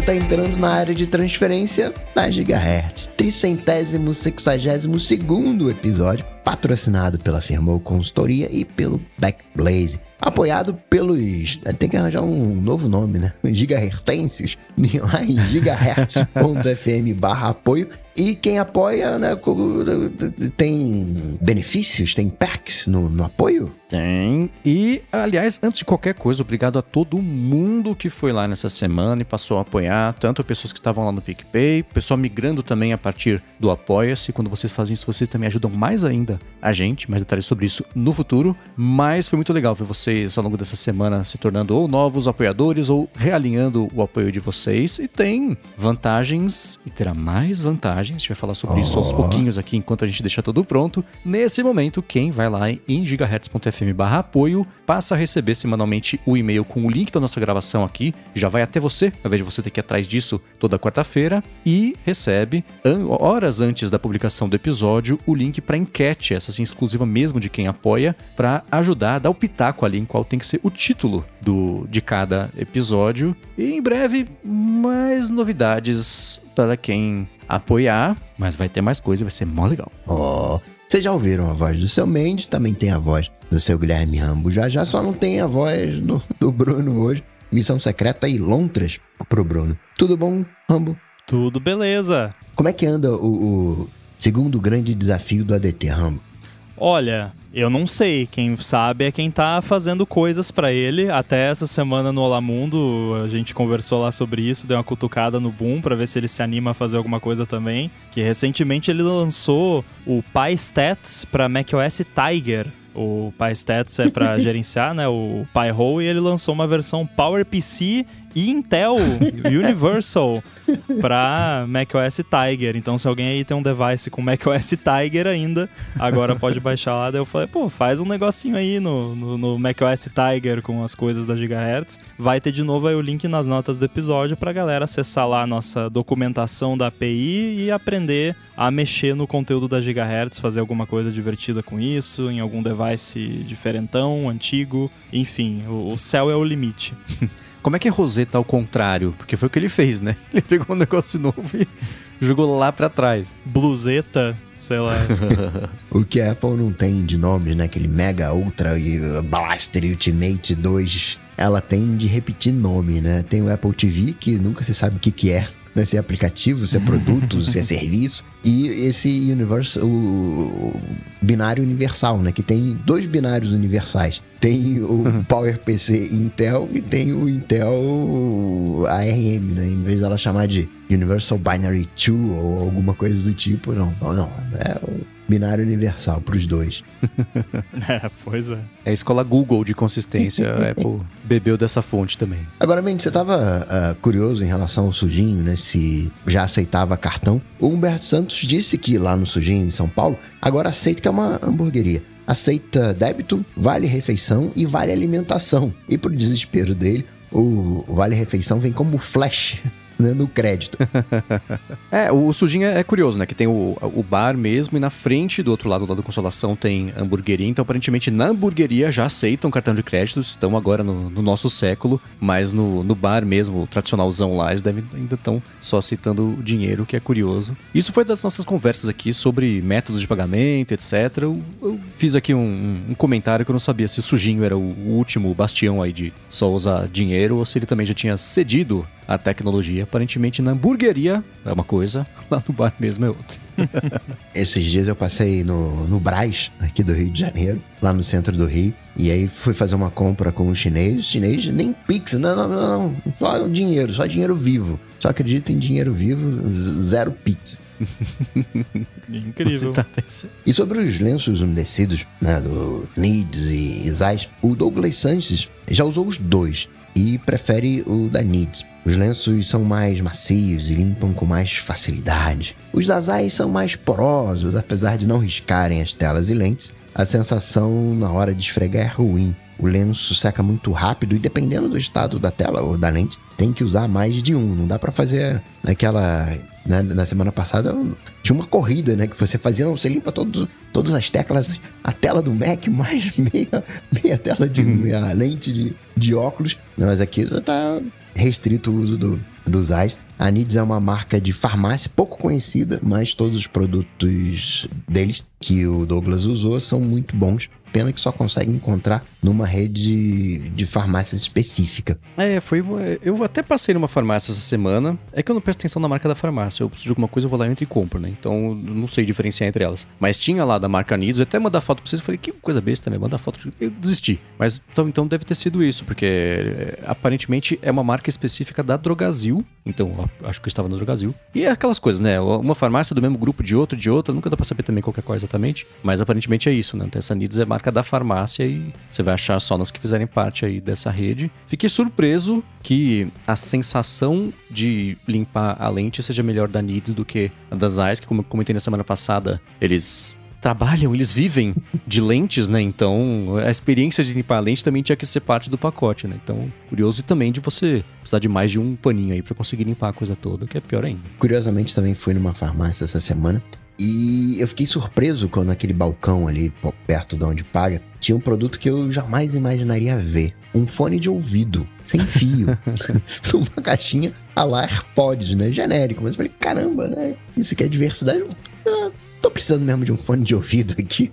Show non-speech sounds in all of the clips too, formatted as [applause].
você está entrando na área de transferência da Gigahertz. Tricentésimo, sexagésimo segundo episódio, patrocinado pela Firmou Consultoria e pelo Backblaze. Apoiado pelos. Tem que arranjar um novo nome, né? [laughs] Gigahertenses. [laughs] Lá em gigahertz.fm barra apoio. E quem apoia, né? Tem benefícios, tem perks no, no apoio? Tem. E, aliás, antes de qualquer coisa, obrigado a todo mundo que foi lá nessa semana e passou a apoiar, tanto pessoas que estavam lá no PicPay, pessoal migrando também a partir do Apoia-se. Quando vocês fazem isso, vocês também ajudam mais ainda a gente. Mais detalhes sobre isso no futuro. Mas foi muito legal ver vocês ao longo dessa semana se tornando ou novos apoiadores ou realinhando o apoio de vocês. E tem vantagens e terá mais vantagens. A gente vai falar sobre oh. isso aos pouquinhos aqui enquanto a gente deixa tudo pronto. Nesse momento, quem vai lá em gigahertz.fm apoio, passa a receber semanalmente o e-mail com o link da nossa gravação aqui, já vai até você, ao invés de você ter que ir atrás disso toda quarta-feira, e recebe, horas antes da publicação do episódio, o link para enquete, essa assim, exclusiva mesmo de quem apoia, para ajudar a dar o pitaco ali em qual tem que ser o título do, de cada episódio. E em breve, mais novidades para quem apoiar, mas vai ter mais coisa, vai ser mó legal. Oh, vocês já ouviram a voz do seu Mendes, também tem a voz do seu Guilherme Rambo. Já já só não tem a voz do, do Bruno hoje. Missão secreta e lontras pro Bruno. Tudo bom, Rambo? Tudo beleza. Como é que anda o, o segundo grande desafio do ADT, Rambo? Olha, eu não sei. Quem sabe é quem tá fazendo coisas para ele. Até essa semana no Olamundo, a gente conversou lá sobre isso, deu uma cutucada no Boom para ver se ele se anima a fazer alguma coisa também. Que recentemente ele lançou o PyStats para macOS Tiger. O PyStats é para [laughs] gerenciar, né, o Pi-hole e ele lançou uma versão PowerPC Intel [laughs] Universal para macOS Tiger. Então, se alguém aí tem um device com macOS Tiger ainda, agora pode baixar lá. Daí eu falei, pô, faz um negocinho aí no, no, no macOS Tiger com as coisas da Gigahertz. Vai ter de novo aí o link nas notas do episódio para galera acessar lá a nossa documentação da API e aprender a mexer no conteúdo da Gigahertz, fazer alguma coisa divertida com isso, em algum device diferentão, antigo, enfim, o, o céu é o limite. [laughs] Como é que é Rosetta ao contrário? Porque foi o que ele fez, né? [laughs] Ele pegou um negócio novo e [laughs] jogou lá para trás. Bluseta, sei lá. [laughs] o que a Apple não tem de nome, né? Aquele Mega Ultra e Blaster Ultimate 2. Ela tem de repetir nome, né? Tem o Apple TV, que nunca se sabe o que, que é né? se é aplicativo, se é produto, se é serviço. E esse universo, o binário universal, né? Que tem dois binários universais. Tem o uhum. PowerPC Intel e tem o Intel ARM, né? Em vez dela chamar de Universal Binary 2 ou alguma coisa do tipo, não. Não, não. É o binário universal para os dois. [laughs] é, pois é. É a escola Google de consistência. a [laughs] Apple bebeu dessa fonte também. Agora, Mendes, você estava uh, ah, curioso em relação ao Sujinho, né? Se já aceitava cartão. O Humberto Santos disse que lá no Sujinho, em São Paulo, agora aceita que é uma hamburgueria aceita débito, vale refeição e vale alimentação. E pro desespero dele, o vale refeição vem como flash no crédito. [laughs] é, o sujinho é, curioso, né? Que tem o, o bar mesmo e na frente do outro lado, do lado da consolação, tem hamburgueria. Então, aparentemente, na hamburgueria já aceitam cartão de crédito, estão agora no, no nosso século, mas no, no bar mesmo, tradicionalzão lá, eles devem, ainda estão só aceitando dinheiro, que é curioso. Isso foi das nossas conversas aqui sobre métodos de pagamento, etc. Eu, eu fiz aqui um, um, comentário que eu não sabia se o sujinho era o último bastião aí de só usar dinheiro ou se ele também já tinha cedido a tecnologia. Aparentemente na hamburgueria é uma coisa, [laughs] lá no bar mesmo é outra. [laughs] Esses dias eu passei no, no Braz, aqui do Rio de Janeiro, lá no centro do Rio, e aí fui fazer uma compra com um chinês. O chinês nem Pix, não, não, não, não, só dinheiro, só dinheiro vivo. Só acredita em dinheiro vivo, zero Pix. Incrível. Tá e sobre os lenços umedecidos, né, do Needs e Zeiss, o Douglas Sanches já usou os dois e prefere o da Needs. Os lenços são mais macios e limpam com mais facilidade. Os Dazai são mais porosos, apesar de não riscarem as telas e lentes. A sensação na hora de esfregar é ruim. O lenço seca muito rápido e dependendo do estado da tela ou da lente, tem que usar mais de um. Não dá para fazer aquela né? Na semana passada tinha uma corrida, né? Que você fazia, você limpa todos, todas as teclas, a tela do Mac, [laughs] mais meia, meia tela de uhum. meia lente de, de óculos. Mas aqui tá restrito o uso do, dos AIS. A Nids é uma marca de farmácia pouco conhecida, mas todos os produtos deles que o Douglas usou são muito bons. Pena que só consegue encontrar numa rede de farmácias específica. É, foi. Eu até passei numa farmácia essa semana. É que eu não presto atenção na marca da farmácia. Eu preciso de alguma coisa, eu vou lá e compro, né? Então não sei diferenciar entre elas. Mas tinha lá da marca Nidos, eu até mandar foto pra vocês. Falei, que coisa besta, né? Mandar foto. Eu desisti. Mas então, então deve ter sido isso, porque é, aparentemente é uma marca específica da Drogazil. Então acho que eu estava na Drogazil. E é aquelas coisas, né? Uma farmácia do mesmo grupo de outro, de outra. Nunca dá pra saber também qualquer coisa exatamente. Mas aparentemente é isso, né? Então essa Nids é marca da farmácia e você vai achar só nas que fizerem parte aí dessa rede. Fiquei surpreso que a sensação de limpar a lente seja melhor da Nids do que a das Eyes, que como eu comentei na semana passada, eles trabalham, eles vivem de lentes, né? Então, a experiência de limpar a lente também tinha que ser parte do pacote, né? Então, curioso também de você precisar de mais de um paninho aí para conseguir limpar a coisa toda, que é pior ainda. Curiosamente, também fui numa farmácia essa semana e eu fiquei surpreso quando naquele balcão ali, perto de onde paga, tinha um produto que eu jamais imaginaria ver. Um fone de ouvido, sem fio. [laughs] [laughs] numa caixinha a lá AirPods, né? Genérico. Mas eu falei, caramba, né? Isso que é diversidade. Ah, tô precisando mesmo de um fone de ouvido aqui.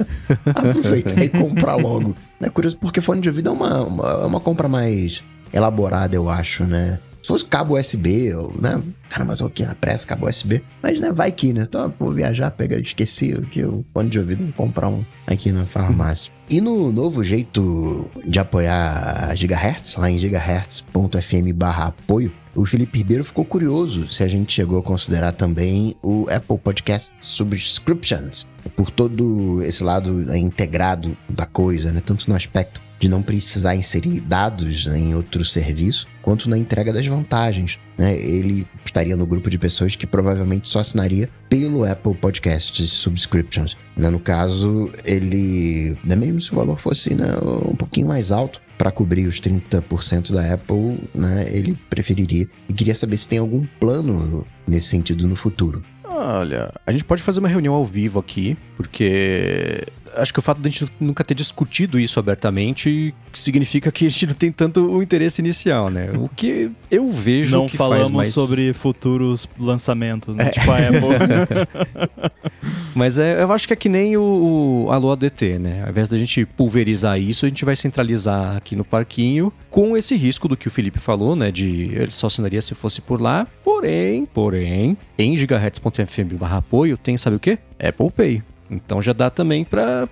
[laughs] Aproveitar e comprar logo. É curioso, porque fone de ouvido é uma, uma, é uma compra mais elaborada, eu acho, né? Se fosse cabo USB, ou, né? Caramba, eu tô aqui na pressa, cabo USB. Mas, né, vai que, né? Então, vou viajar, pegar, esqueci que o fone de ouvido, vou comprar um aqui na farmácia. E no novo jeito de apoiar a Gigahertz, lá em gigahertz.fm barra apoio, o Felipe Ribeiro ficou curioso se a gente chegou a considerar também o Apple Podcast Subscriptions, por todo esse lado integrado da coisa, né? Tanto no aspecto de não precisar inserir dados em outro serviço, quanto na entrega das vantagens. Né? Ele estaria no grupo de pessoas que provavelmente só assinaria pelo Apple Podcasts Subscriptions. Né? No caso, ele, né, mesmo se o valor fosse né, um pouquinho mais alto, para cobrir os 30% da Apple, né, ele preferiria. E queria saber se tem algum plano nesse sentido no futuro. Olha, a gente pode fazer uma reunião ao vivo aqui, porque acho que o fato de a gente nunca ter discutido isso abertamente significa que a gente não tem tanto o interesse inicial, né? O que eu vejo não que falamos mais... sobre futuros lançamentos, né? É. Tipo a Apple. [laughs] Mas é, eu acho que é que nem o, o Alô ADT, né? Ao invés da gente pulverizar isso, a gente vai centralizar aqui no parquinho com esse risco do que o Felipe falou, né? De ele só assinaria se fosse por lá. Porém, porém, em gigahertz.fm barra apoio tem, sabe o quê? Apple Pay. Então já dá também para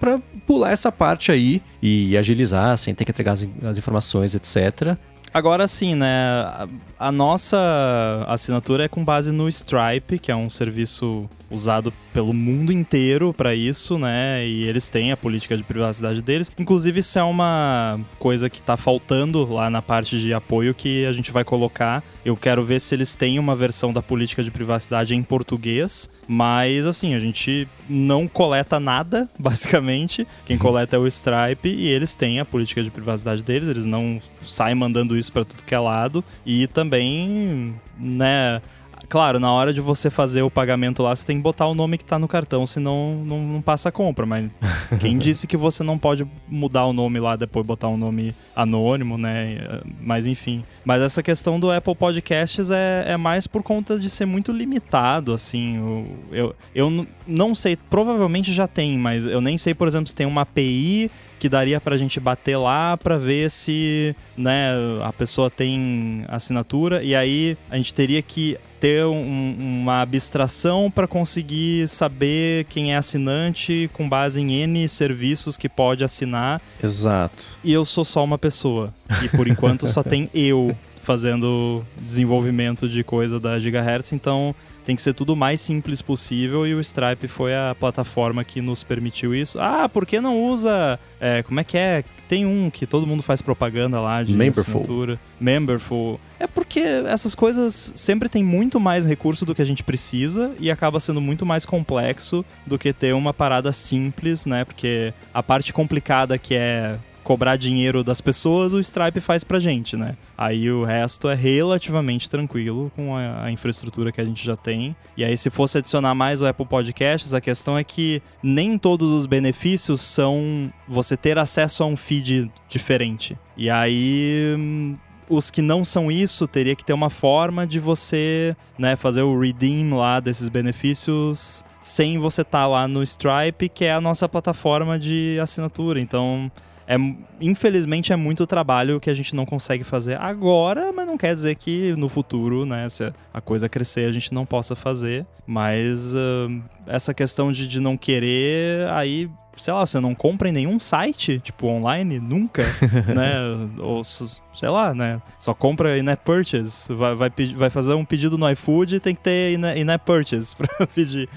pular essa parte aí e agilizar, sem ter que entregar as, as informações, etc. Agora sim, né? A, a, nossa assinatura é com base no Stripe, que é um serviço usado pelo mundo inteiro para isso, né? E eles têm a política de privacidade deles. Inclusive, isso é uma coisa que tá faltando lá na parte de apoio que a gente vai colocar. Eu quero ver se eles têm uma versão da política de privacidade em português, mas assim, a gente não coleta nada, [laughs] basicamente. Quem coleta é o Stripe e eles têm a política de privacidade deles, eles não saem mandando isso para tudo que é lado e também, né, Claro, na hora de você fazer o pagamento lá, você tem que botar o nome que tá no cartão, senão não, não passa a compra. Mas [laughs] quem disse que você não pode mudar o nome lá depois botar um nome anônimo, né? Mas enfim. Mas essa questão do Apple Podcasts é, é mais por conta de ser muito limitado, assim. Eu, eu, eu não sei, provavelmente já tem, mas eu nem sei, por exemplo, se tem uma API que daria pra gente bater lá para ver se, né, a pessoa tem assinatura e aí a gente teria que ter um, uma abstração para conseguir saber quem é assinante com base em N serviços que pode assinar. Exato. E eu sou só uma pessoa. E por enquanto só tem eu fazendo desenvolvimento de coisa da Gigahertz, então tem que ser tudo o mais simples possível e o Stripe foi a plataforma que nos permitiu isso. Ah, por que não usa. É, como é que é? Tem um que todo mundo faz propaganda lá de Memberful. assinatura. Memberful. É porque essas coisas sempre tem muito mais recurso do que a gente precisa e acaba sendo muito mais complexo do que ter uma parada simples, né? Porque a parte complicada que é cobrar dinheiro das pessoas, o Stripe faz pra gente, né? Aí o resto é relativamente tranquilo com a, a, infraestrutura que a gente já tem. E aí, se fosse adicionar mais o Apple Podcasts, a questão é que nem todos os benefícios são você ter acesso a um feed diferente. E aí. Hum, os que não são isso, teria que ter uma forma de você né, fazer o redeem lá desses benefícios sem você estar tá lá no Stripe, que é a nossa plataforma de assinatura. Então, é, infelizmente é muito trabalho que a gente não consegue fazer agora, mas não quer dizer que no futuro, né, se a coisa crescer, a gente não possa fazer. Mas uh, essa questão de, de não querer, aí sei lá, você não compra em nenhum site, tipo, online, nunca, [laughs] né? Ou, sei lá, né? Só compra in-app purchase. Vai, vai, vai fazer um pedido no iFood tem que ter in-app purchase [laughs] pra pedir.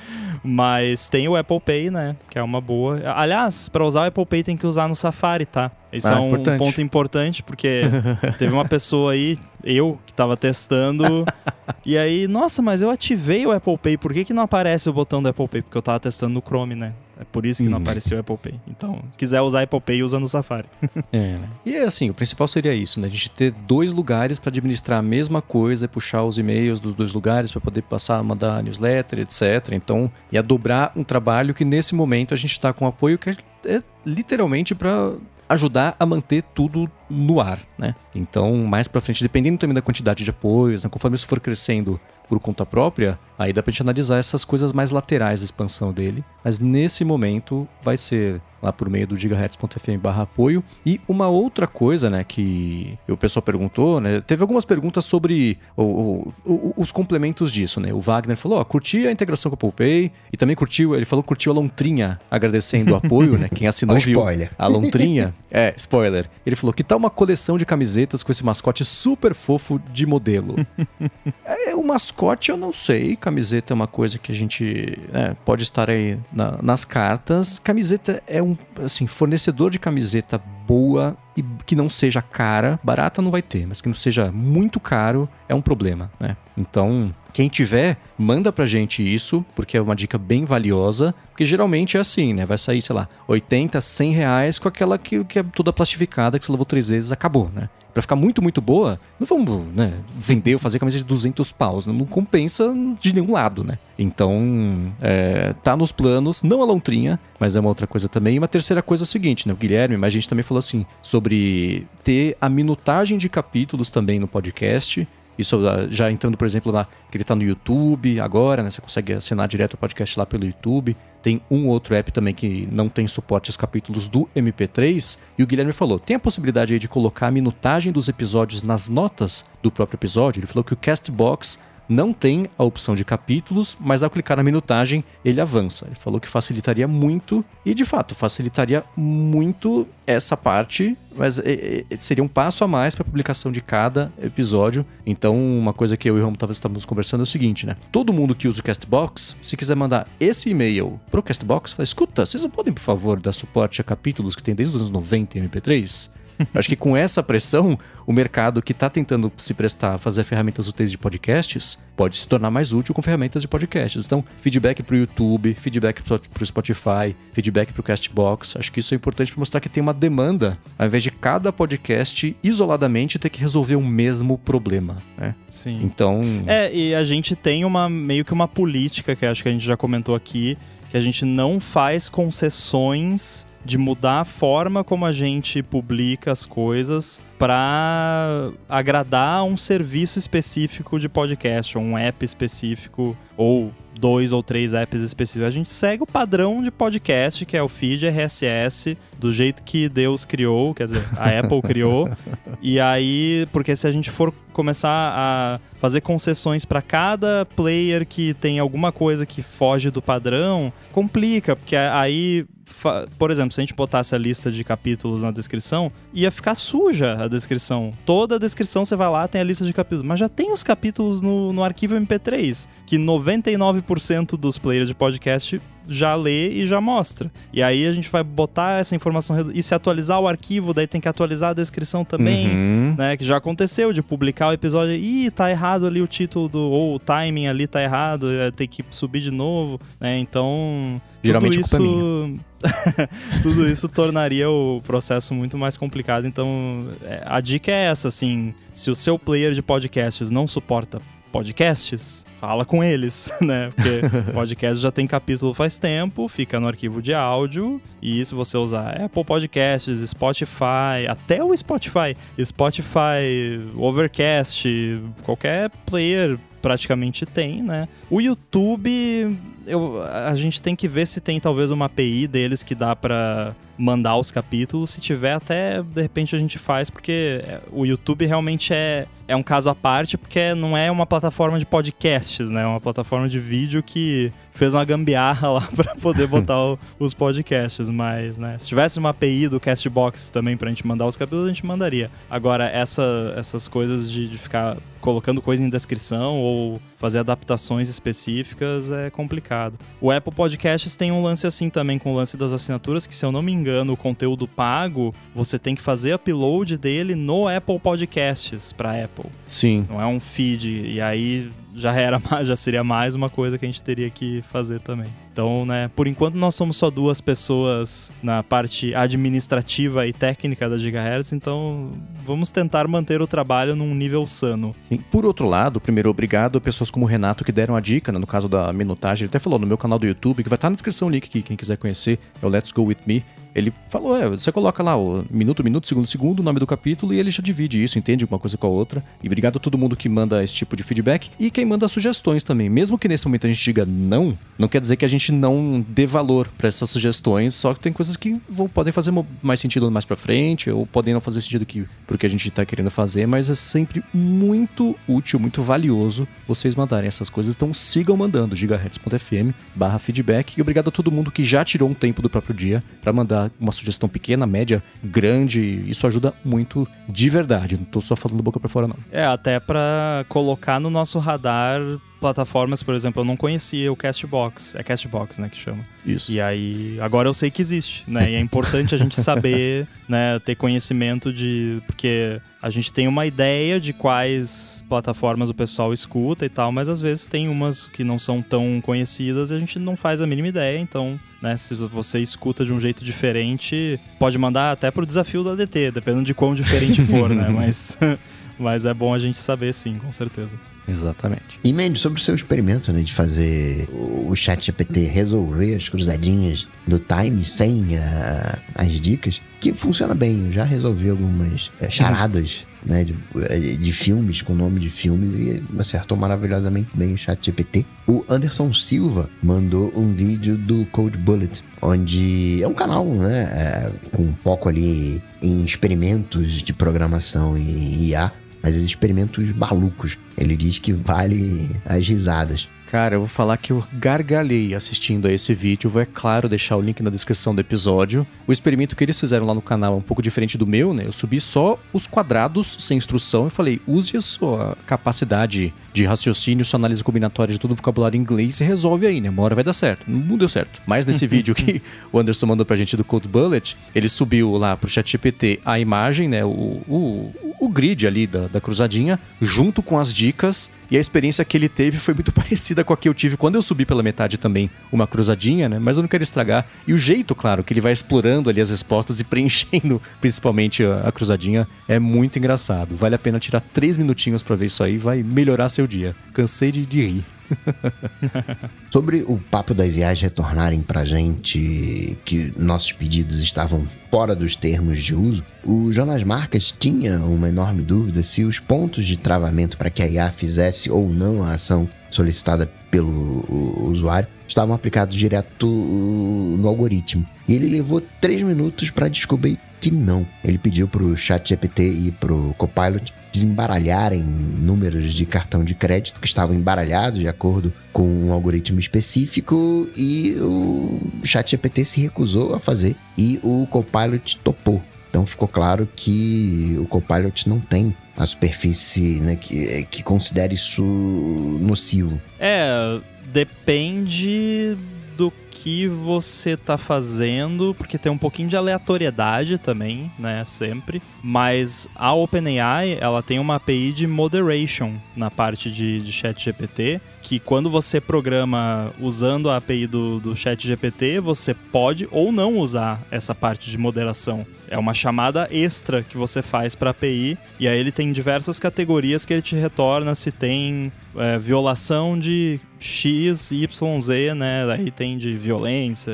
Mas tem o Apple Pay, né? Que é uma boa. Aliás, para usar o Apple Pay tem que usar no Safari, tá? Isso ah, é um importante. ponto importante, porque [laughs] teve uma pessoa aí, eu, que tava testando. e aí, nossa, mas eu ativei o Apple Pay, por que, que não aparece o botão do Apple Pay? Porque eu tava testando no Chrome, né? É por isso que não hum. apareceu o Apple Pay. Então, se quiser usar Apple Pay, usa no Safari. [laughs] é, né? E é assim, o principal seria isso, né? A gente ter dois lugares para administrar a mesma coisa, puxar os e-mails dos dois lugares para poder passar, mandar newsletter, etc. Então, ia dobrar um trabalho que nesse momento a gente está com apoio que é, é literalmente para ajudar a manter tudo no ar, né? Então, mais para frente, dependendo também da quantidade de apoios, né? conforme isso for crescendo por conta própria, aí dá pra gente analisar essas coisas mais laterais da expansão dele. Mas nesse momento vai ser lá por meio do gigahertz.fm barra apoio. E uma outra coisa, né, que o pessoal perguntou, né, teve algumas perguntas sobre o, o, o, os complementos disso, né. O Wagner falou, ó, curti a integração com a Apple Pay e também curtiu, ele falou curtiu a lontrinha agradecendo o apoio, né, quem assinou [laughs] viu spoiler. a lontrinha. [laughs] é, spoiler. Ele falou que tá uma coleção de camisetas com esse mascote super fofo de modelo. [laughs] é, o mascote eu não sei, camiseta é uma coisa que a gente né, pode estar aí na, nas cartas. Camiseta é um um assim, fornecedor de camiseta boa e que não seja cara, barata não vai ter, mas que não seja muito caro é um problema, né? Então, quem tiver, manda pra gente isso, porque é uma dica bem valiosa, porque geralmente é assim, né? Vai sair, sei lá, 80, 100 reais com aquela que, que é toda plastificada, que você lavou três vezes, acabou, né? Pra ficar muito, muito boa, não vamos né, vender ou fazer camisa de 200 paus, não, compensa de nenhum lado, né? Então, é, tá nos planos, não a lontrinha, mas é uma outra coisa também. E uma terceira coisa é o seguinte, né? O Guilherme, mas a gente também falou assim, sobre ter a minutagem de capítulos também no podcast. Isso ah, já entrando, por exemplo, lá que ele está no YouTube agora, né? Você consegue assinar direto o podcast lá pelo YouTube. Tem um outro app também que não tem suporte aos capítulos do MP3. E o Guilherme falou: tem a possibilidade aí de colocar a minutagem dos episódios nas notas do próprio episódio. Ele falou que o Castbox não tem a opção de capítulos, mas ao clicar na minutagem ele avança. Ele falou que facilitaria muito e de fato facilitaria muito essa parte, mas é, é, seria um passo a mais para a publicação de cada episódio. Então, uma coisa que eu e o Romo talvez estamos conversando é o seguinte, né? Todo mundo que usa o Castbox, se quiser mandar esse e-mail pro Castbox, fala: escuta, vocês não podem, por favor, dar suporte a capítulos que tem desde os anos 90 em MP3? Acho que com essa pressão, o mercado que está tentando se prestar a fazer ferramentas úteis de podcasts pode se tornar mais útil com ferramentas de podcasts. Então, feedback para o YouTube, feedback para o Spotify, feedback para o Castbox. Acho que isso é importante para mostrar que tem uma demanda, ao invés de cada podcast isoladamente ter que resolver o mesmo problema. Né? Sim. Então. É, e a gente tem uma meio que uma política que acho que a gente já comentou aqui, que a gente não faz concessões de mudar a forma como a gente publica as coisas para agradar um serviço específico de podcast, ou um app específico, ou dois ou três apps específicos. A gente segue o padrão de podcast, que é o feed RSS, do jeito que Deus criou, quer dizer, a [laughs] Apple criou. E aí, porque se a gente for começar a fazer concessões para cada player que tem alguma coisa que foge do padrão, complica, porque aí por exemplo, se a gente botasse a lista de capítulos na descrição, ia ficar suja a descrição. Toda a descrição você vai lá, tem a lista de capítulos. Mas já tem os capítulos no, no arquivo MP3, que 99% dos players de podcast já lê e já mostra. E aí a gente vai botar essa informação e se atualizar o arquivo, daí tem que atualizar a descrição também, uhum. né? Que já aconteceu de publicar o episódio, ih, tá errado ali o título do ou o timing ali tá errado, é, tem que subir de novo, né? Então, Geralmente tudo isso [laughs] tudo isso tornaria o processo muito mais complicado. Então, é, a dica é essa, assim, se o seu player de podcasts não suporta podcasts, fala com eles, [laughs] né? Porque podcast já tem capítulo faz tempo, fica no arquivo de áudio, e se você usar Apple Podcasts, Spotify, até o Spotify, Spotify, Overcast, qualquer player praticamente tem, né? O YouTube, eu, a gente tem que ver se tem talvez uma API deles que dá para mandar os capítulos. Se tiver, até de repente a gente faz, porque é, o YouTube realmente é, é um caso à parte, porque não é uma plataforma de podcasts, né? É uma plataforma de vídeo que fez uma gambiarra lá [laughs] para poder botar o, os podcasts, mas, né, se tivesse uma API do Castbox também pra gente mandar os capítulos, a gente mandaria. Agora, essa, essas coisas de, de ficar colocando coisa em descrição ou fazer adaptações específicas é complicado. O Apple Podcasts tem um lance assim também com o lance das assinaturas, que se eu não me engano, o conteúdo pago, você tem que fazer upload dele no Apple Podcasts para Apple. Sim. Não é um feed e aí já era [laughs] já seria mais uma coisa que a gente teria que fazer também. Então, né, por enquanto nós somos só duas pessoas na parte administrativa e técnica da Gigahertz, então vamos tentar manter o trabalho num nível sano. Sim. Por outro lado, primeiro obrigado a pessoas como o Renato que deram a dica, né, no caso da minutagem, ele até falou no meu canal do YouTube, que vai estar na descrição o link aqui, quem quiser conhecer, é o Let's Go With Me. Ele falou, é, você coloca lá o minuto, minuto, segundo, segundo, o nome do capítulo e ele já divide isso, entende uma coisa com a outra. E obrigado a todo mundo que manda esse tipo de feedback e quem manda sugestões também. Mesmo que nesse momento a gente diga não, não quer dizer que a gente não dê valor para essas sugestões, só que tem coisas que vão, podem fazer mais sentido mais para frente ou podem não fazer sentido que porque a gente tá querendo fazer, mas é sempre muito útil, muito valioso vocês mandarem essas coisas. Então sigam mandando gigahertz.fm/feedback e obrigado a todo mundo que já tirou um tempo do próprio dia para mandar uma sugestão pequena, média, grande, isso ajuda muito de verdade. Não tô só falando boca para fora, não. É, até para colocar no nosso radar plataformas, por exemplo, eu não conhecia o Castbox. É Castbox, né, que chama. Isso. E aí, agora eu sei que existe, né? E é importante a gente [laughs] saber, né, ter conhecimento de... Porque a gente tem uma ideia de quais plataformas o pessoal escuta e tal, mas às vezes tem umas que não são tão conhecidas e a gente não faz a mínima ideia, então, né, se você escuta de um jeito diferente, pode mandar até pro desafio do ADT, dependendo de quão diferente for, né? [laughs] Mas, [laughs] mas é bom a gente saber sim, com certeza. Exatamente. E Mandy, sobre o seu experimento, né, de fazer o chat GPT resolver as cruzadinhas do Time sem uh, as dicas, que funciona bem. Eu já resolvi algumas uh, charadas né, de, eh, de, filmes, com nome de filmes, e acertou maravilhosamente bem o chat GPT. O Anderson Silva mandou um vídeo do Code Bullet, onde é um canal, né, é, com foco ali em experimentos de programação e IA mas experimentos malucos. Ele diz que vale as risadas. Cara, eu vou falar que eu gargalhei assistindo a esse vídeo. Vou, é claro, deixar o link na descrição do episódio. O experimento que eles fizeram lá no canal é um pouco diferente do meu, né? Eu subi só os quadrados sem instrução e falei: use a sua capacidade de raciocínio, sua análise combinatória de todo o vocabulário em inglês e resolve aí, né? Uma hora vai dar certo. Não deu certo. Mas nesse [laughs] vídeo que o Anderson mandou pra gente do Code Bullet, ele subiu lá pro ChatGPT a imagem, né? O, o, o grid ali da, da cruzadinha, junto com as dicas. E a experiência que ele teve foi muito [laughs] parecida com a que eu tive quando eu subi pela metade também uma cruzadinha, né? Mas eu não quero estragar. E o jeito, claro, que ele vai explorando ali as respostas e [laughs] preenchendo principalmente a, a cruzadinha é muito engraçado. Vale a pena tirar três minutinhos para ver isso aí, vai melhorar seu dia. Cansei de, de rir. [laughs] Sobre o papo das IAs retornarem pra gente que nossos pedidos estavam fora dos termos de uso, o Jonas Marcas tinha uma enorme dúvida se os pontos de travamento para que a IA fizesse ou não a ação solicitada pelo usuário estavam aplicados direto no algoritmo. E ele levou três minutos para descobrir que não. Ele pediu para o ChatGPT e para o Copilot desembaralharem números de cartão de crédito que estavam embaralhados de acordo com um algoritmo específico e o ChatGPT se recusou a fazer e o Copilot topou. Então ficou claro que o Copilot não tem a superfície né, que, que considere isso nocivo. É, depende do que você tá fazendo, porque tem um pouquinho de aleatoriedade também, né, sempre. Mas a OpenAI, ela tem uma API de moderation na parte de, de chat GPT, que quando você programa usando a API do, do chat GPT, você pode ou não usar essa parte de moderação. É uma chamada extra que você faz para a API, e aí ele tem diversas categorias que ele te retorna se tem é, violação de X, Y, Z, né? Aí tem de violência,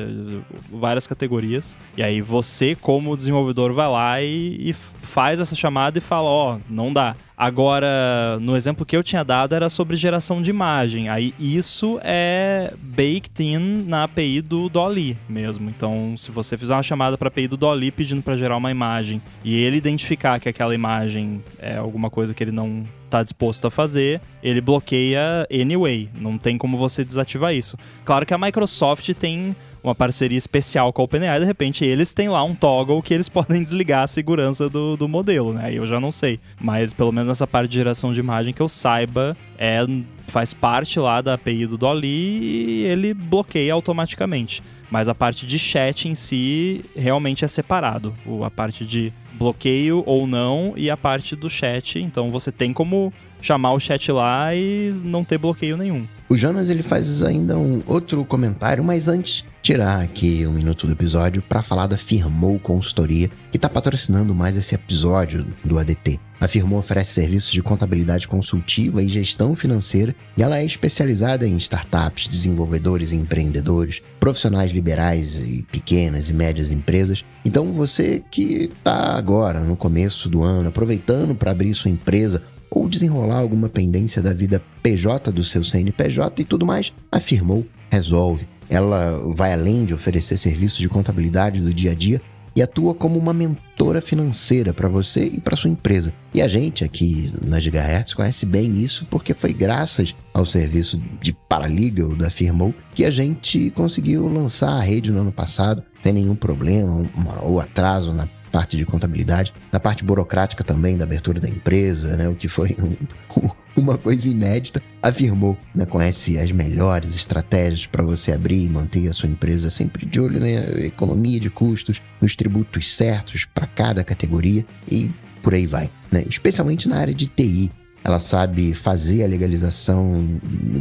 várias categorias. E aí você, como desenvolvedor, vai lá e, e faz essa chamada e fala, ó, oh, não dá. Agora, no exemplo que eu tinha dado era sobre geração de imagem. Aí isso é baked in na API do Dolly mesmo. Então, se você fizer uma chamada para a API do Dolly pedindo para gerar uma imagem e ele identificar que aquela imagem é alguma coisa que ele não está disposto a fazer, ele bloqueia anyway. Não tem como você desativar isso. Claro que a Microsoft tem uma parceria especial com a OpenAI, de repente eles têm lá um toggle que eles [laughs] podem desligar a segurança do, do modelo, né? Eu já não sei. Mas pelo menos nessa parte de geração de imagem que eu saiba, é faz parte lá da API do Dolly e ele bloqueia automaticamente. Mas a parte de chat em si realmente é separado. A parte de bloqueio ou não e a parte do chat. Então você tem como chamar o chat lá e não ter bloqueio nenhum. O Jonas ele faz ainda um outro comentário, mas antes tirar aqui um minuto do episódio para falar da Firmou Consultoria, que está patrocinando mais esse episódio do ADT. A Firmou oferece serviços de contabilidade consultiva e gestão financeira e ela é especializada em startups, desenvolvedores e empreendedores, profissionais liberais e pequenas e médias empresas. Então você que está agora no começo do ano aproveitando para abrir sua empresa ou desenrolar alguma pendência da vida PJ do seu CNPJ e tudo mais, afirmou, resolve. Ela vai além de oferecer serviços de contabilidade do dia a dia e atua como uma mentora financeira para você e para sua empresa. E a gente aqui na Gigahertz conhece bem isso porque foi graças ao serviço de paralegal da Firmou que a gente conseguiu lançar a rede no ano passado sem nenhum problema ou atraso na parte de contabilidade, na parte burocrática também da abertura da empresa, né, o que foi um, [laughs] uma coisa inédita, afirmou, né, conhece as melhores estratégias para você abrir e manter a sua empresa sempre de olho na né, economia de custos, nos tributos certos para cada categoria e por aí vai, né, especialmente na área de TI ela sabe fazer a legalização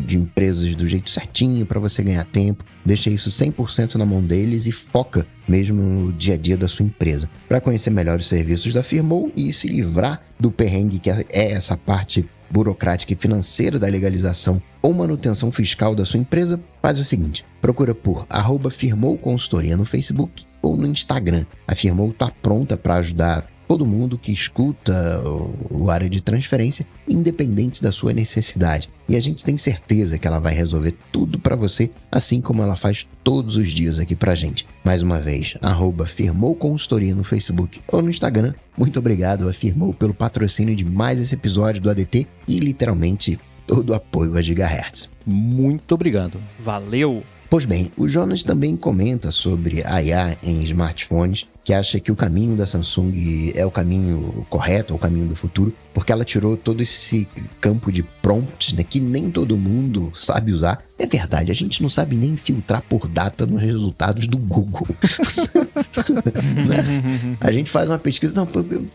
de empresas do jeito certinho para você ganhar tempo, deixa isso 100% na mão deles e foca mesmo no dia a dia da sua empresa. Para conhecer melhor os serviços da Firmou e se livrar do perrengue que é essa parte burocrática e financeira da legalização ou manutenção fiscal da sua empresa, faz o seguinte: procura por arroba Firmou Consultoria no Facebook ou no Instagram. A Firmou está pronta para ajudar todo mundo que escuta o área de transferência, independente da sua necessidade. E a gente tem certeza que ela vai resolver tudo para você, assim como ela faz todos os dias aqui pra gente. Mais uma vez, arroba Firmou Consultoria no Facebook ou no Instagram. Muito obrigado, Afirmou, pelo patrocínio de mais esse episódio do ADT e literalmente todo o apoio a Gigahertz. Muito obrigado. Valeu! Pois bem, o Jonas também comenta sobre IA em smartphones que acha que o caminho da Samsung é o caminho correto, o caminho do futuro, porque ela tirou todo esse campo de prompts, né, que nem todo mundo sabe usar. É verdade, a gente não sabe nem filtrar por data nos resultados do Google. [laughs] né? A gente faz uma pesquisa, não,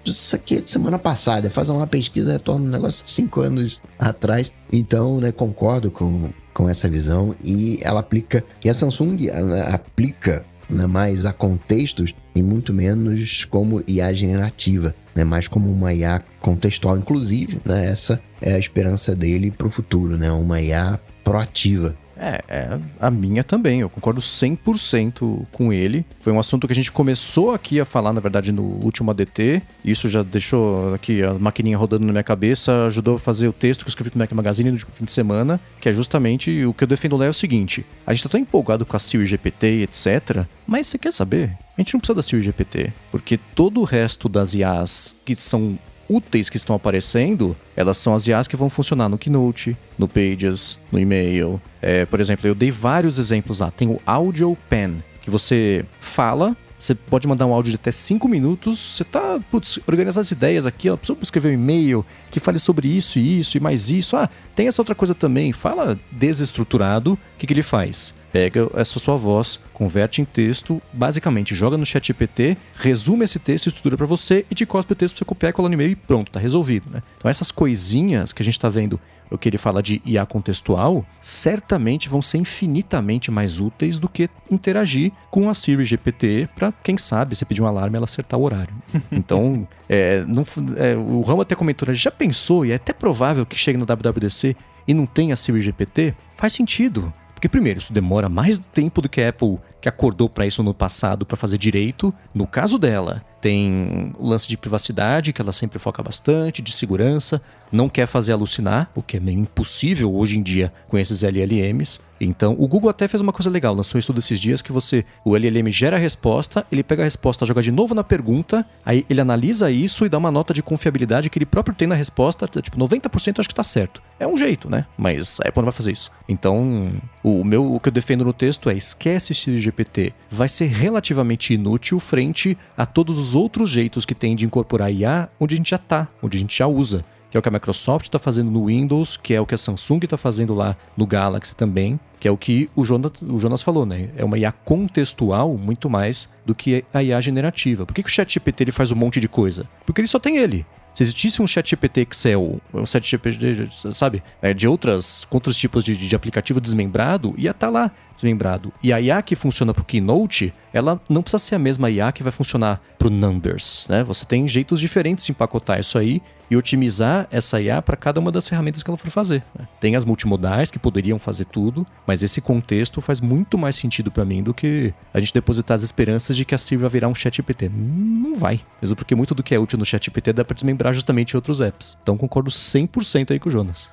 isso aqui é de semana passada, faz uma pesquisa, retorna um negócio de cinco anos atrás. Então, né, concordo com, com essa visão e ela aplica, e a Samsung aplica né, mais a contextos e muito menos como IA generativa, né, mais como uma IA contextual. Inclusive, né, essa é a esperança dele para o futuro, né, uma IA proativa. É, é, a minha também, eu concordo 100% com ele. Foi um assunto que a gente começou aqui a falar, na verdade, no último ADT. Isso já deixou aqui a maquininha rodando na minha cabeça, ajudou a fazer o texto que eu escrevi pro Mac Magazine no fim de semana, que é justamente o que eu defendo lá é o seguinte: a gente tá tão empolgado com a Siri GPT, etc. Mas você quer saber? A gente não precisa da Siri GPT, porque todo o resto das IAs que são úteis que estão aparecendo, elas são as IAs que vão funcionar no Keynote, no Pages, no e-mail. É, por exemplo, eu dei vários exemplos lá. Tem o Audio Pen, que você fala, você pode mandar um áudio de até 5 minutos, você tá, putz, organizar as ideias aqui, ela precisa escrever um e-mail que fale sobre isso e isso e mais isso. Ah, tem essa outra coisa também, fala desestruturado, o que, que ele faz? Pega essa sua voz, converte em texto, basicamente joga no chat GPT, resume esse texto, estrutura para você e te cospe o texto você copiar e colar no e-mail e pronto, tá resolvido, né? Então essas coisinhas que a gente está vendo o que ele fala de IA contextual, certamente vão ser infinitamente mais úteis do que interagir com a Siri GPT para, quem sabe, você pedir um alarme ela acertar o horário. [laughs] Então, é, não, é, o Ramo até comentou, né, já pensou, e é até provável que chegue no WWDC e não tenha Siri GPT? Faz sentido. Porque, primeiro, isso demora mais tempo do que a Apple, que acordou para isso no passado para fazer direito. No caso dela, tem o lance de privacidade, que ela sempre foca bastante, de segurança, não quer fazer alucinar, o que é meio impossível hoje em dia com esses LLMs. Então, o Google até fez uma coisa legal, lançou um estudo esses dias que você, o LLM gera a resposta, ele pega a resposta, joga de novo na pergunta, aí ele analisa isso e dá uma nota de confiabilidade que ele próprio tem na resposta, tipo, 90% acho que tá certo. É um jeito, né? Mas a Apple não vai fazer isso. Então, o meu, o que eu defendo no texto é esquece esse GPT, vai ser relativamente inútil frente a todos os outros jeitos que tem de incorporar IA onde a gente já tá, onde a gente já usa que é o que a Microsoft está fazendo no Windows, que é o que a Samsung está fazendo lá no Galaxy também, que é o que o Jonas, o Jonas falou, né? É uma IA contextual muito mais do que a IA generativa. Por que, que o ChatGPT ele faz um monte de coisa? Porque ele só tem ele. Se existisse um chat GPT Excel, um chat GPT, sabe, é, de outras, outros tipos de, de aplicativo desmembrado, ia estar tá lá desmembrado. E a IA que funciona para o Keynote, ela não precisa ser a mesma IA que vai funcionar para o Numbers, né? Você tem jeitos diferentes de empacotar isso aí e otimizar essa IA para cada uma das ferramentas que ela for fazer. Né? Tem as multimodais que poderiam fazer tudo, mas esse contexto faz muito mais sentido para mim do que a gente depositar as esperanças de que a Siri vai virar um chat GPT. Não vai. Mesmo porque muito do que é útil no chat GPT dá para desmembrar justamente outros apps. Então concordo 100% aí com o Jonas.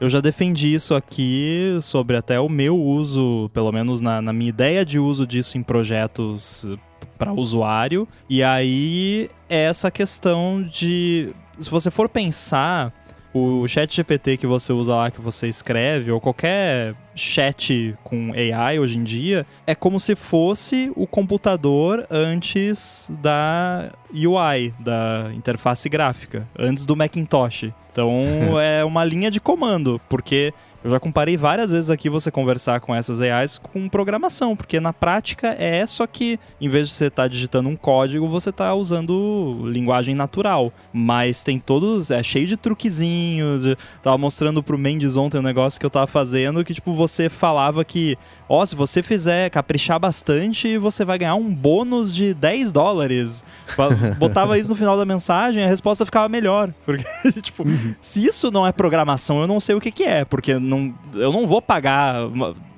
Eu já defendi isso aqui sobre até o meu uso, pelo menos na, na minha ideia de uso disso em projetos para usuário. E aí essa questão de. Se você for pensar, o chat GPT que você usa lá, que você escreve, ou qualquer chat com AI hoje em dia, é como se fosse o computador antes da UI, da interface gráfica, antes do Macintosh. Então [laughs] é uma linha de comando, porque eu já comparei várias vezes aqui você conversar com essas AIs com programação, porque na prática é só que, em vez de você estar tá digitando um código, você está usando linguagem natural. Mas tem todos, é cheio de truquezinhos. Tava mostrando pro Mendes ontem um negócio que eu tava fazendo que, tipo, você falava que ó, oh, se você fizer caprichar bastante, você vai ganhar um bônus de 10 dólares. [laughs] Botava isso no final da mensagem, a resposta ficava melhor. Porque, [laughs] tipo, uhum. se isso não é programação, eu não sei o que, que é, porque não, eu não vou pagar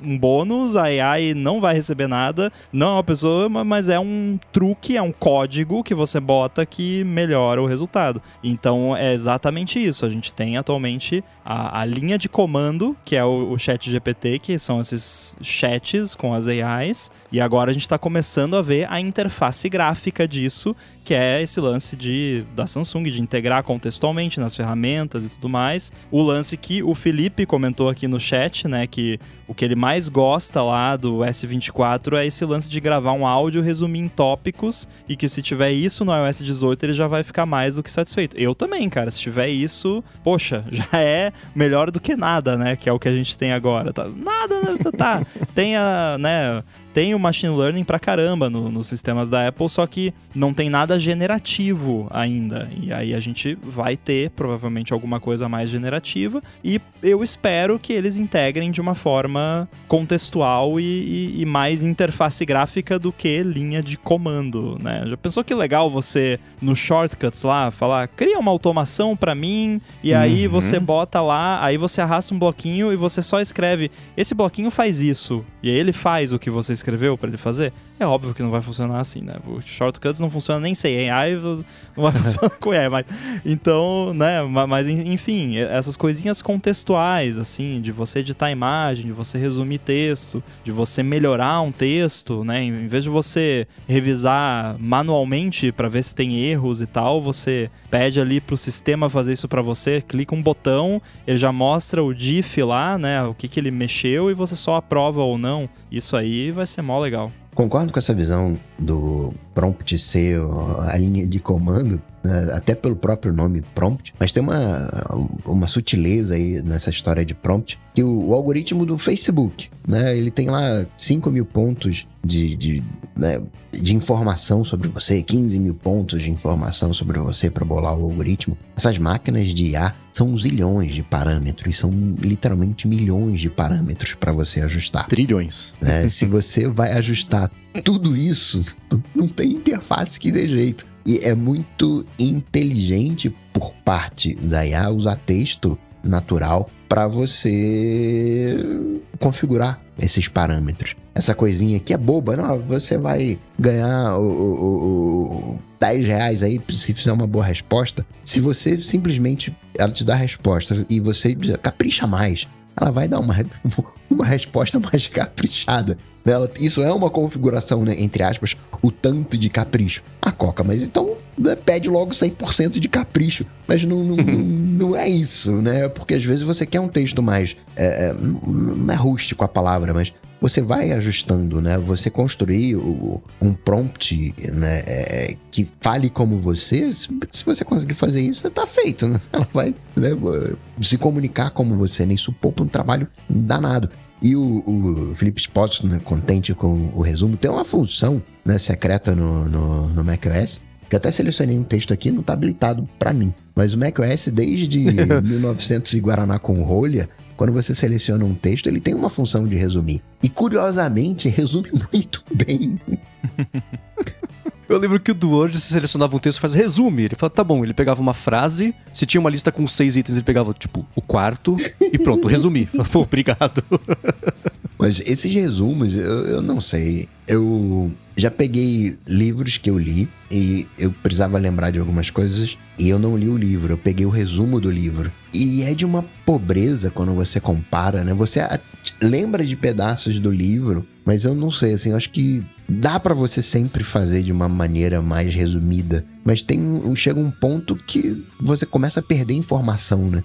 um bônus, a AI não vai receber nada, não é uma pessoa, mas é um truque, é um código que você bota que melhora o resultado. Então é exatamente isso. A gente tem atualmente a, a linha de comando, que é o, o Chat GPT, que são esses chats com as AIs, e agora a gente está começando a ver a interface gráfica disso, que é esse lance de, da Samsung de integrar contextualmente nas ferramentas e tudo mais. O lance que o Felipe comentou aqui no chat, né, que o que ele mais gosta lá do S24 é esse lance de gravar um áudio, resumir em tópicos e que se tiver isso no iOS 18 ele já vai ficar mais do que satisfeito. Eu também, cara, se tiver isso, poxa, [laughs] já é melhor do que nada, né, que é o que a gente tem agora. Tá, nada, né, tá, tá. tem a, né, tem o machine learning pra caramba no, nos sistemas da Apple, só que não tem nada generativo ainda. E aí a gente vai ter provavelmente alguma coisa mais generativa. E eu espero que eles integrem de uma forma contextual e, e, e mais interface gráfica do que linha de comando, né? Já pensou que legal você no shortcuts lá falar, cria uma automação para mim e aí uhum. você bota lá, aí você arrasta um bloquinho e você só escreve esse bloquinho faz isso e aí ele faz o que você escreveu para ele fazer, é óbvio que não vai funcionar assim, né? O shortcuts não funciona nem sem AI, não vai [laughs] funcionar com AI, mas então, né, mas enfim, essas coisinhas contextuais assim, de você editar imagem, de você resumir texto, de você melhorar um texto, né? Em vez de você revisar manualmente para ver se tem erros e tal, você pede ali pro sistema fazer isso para você, clica um botão, ele já mostra o diff lá, né, o que que ele mexeu e você só aprova ou não. Isso aí vai ser mó legal. Concordo com essa visão do prompt ser a linha de comando? Até pelo próprio nome prompt, mas tem uma, uma sutileza aí nessa história de prompt, que o, o algoritmo do Facebook, né, ele tem lá 5 mil pontos de, de, né, de informação sobre você, 15 mil pontos de informação sobre você para bolar o algoritmo. Essas máquinas de IA são zilhões de parâmetros, são literalmente milhões de parâmetros para você ajustar. Trilhões. Né? Se você vai ajustar tudo isso, [laughs] não tem interface que dê jeito. E é muito inteligente por parte da IA usar texto natural para você configurar esses parâmetros. Essa coisinha aqui é boba, não, você vai ganhar o, o, o 10 reais aí se fizer uma boa resposta. Se você simplesmente ela te dá a resposta e você capricha mais, ela vai dar uma, [laughs] uma resposta mais caprichada. Ela, isso é uma configuração, né, entre aspas, o tanto de capricho. A Coca, mas então né, pede logo 100% de capricho. Mas não, não, não, é isso, né? Porque às vezes você quer um texto mais. É, é, não é rústico a palavra, mas você vai ajustando, né? Você construir o, um prompt né, é, que fale como você, se, se, você conseguir fazer isso, tá feito, né? Ela vai né, se comunicar como você, né? Isso poupa um trabalho danado. E o, o Felipe Spots, né, contente com o resumo, tem uma função né, secreta no, no, no macOS que até selecionei um texto aqui, não está habilitado para mim. Mas o macOS, desde [laughs] 1900 e Guaraná com rolha, quando você seleciona um texto, ele tem uma função de resumir. E curiosamente, resume [laughs] muito bem. Eu lembro que o do Word, se selecionava um texto, faz resume. Ele fala, tá bom, ele pegava uma frase, se tinha uma lista com seis itens, ele pegava, tipo, o quarto e pronto, resumi. [laughs] Pô, obrigado. Mas esses resumos, eu, eu não sei. Eu já peguei livros que eu li e eu precisava lembrar de algumas coisas e eu não li o livro, eu peguei o resumo do livro. E é de uma pobreza quando você compara, né? Você lembra de pedaços do livro, mas eu não sei, assim, eu acho que dá para você sempre fazer de uma maneira mais resumida, mas tem um, chega um ponto que você começa a perder informação, né?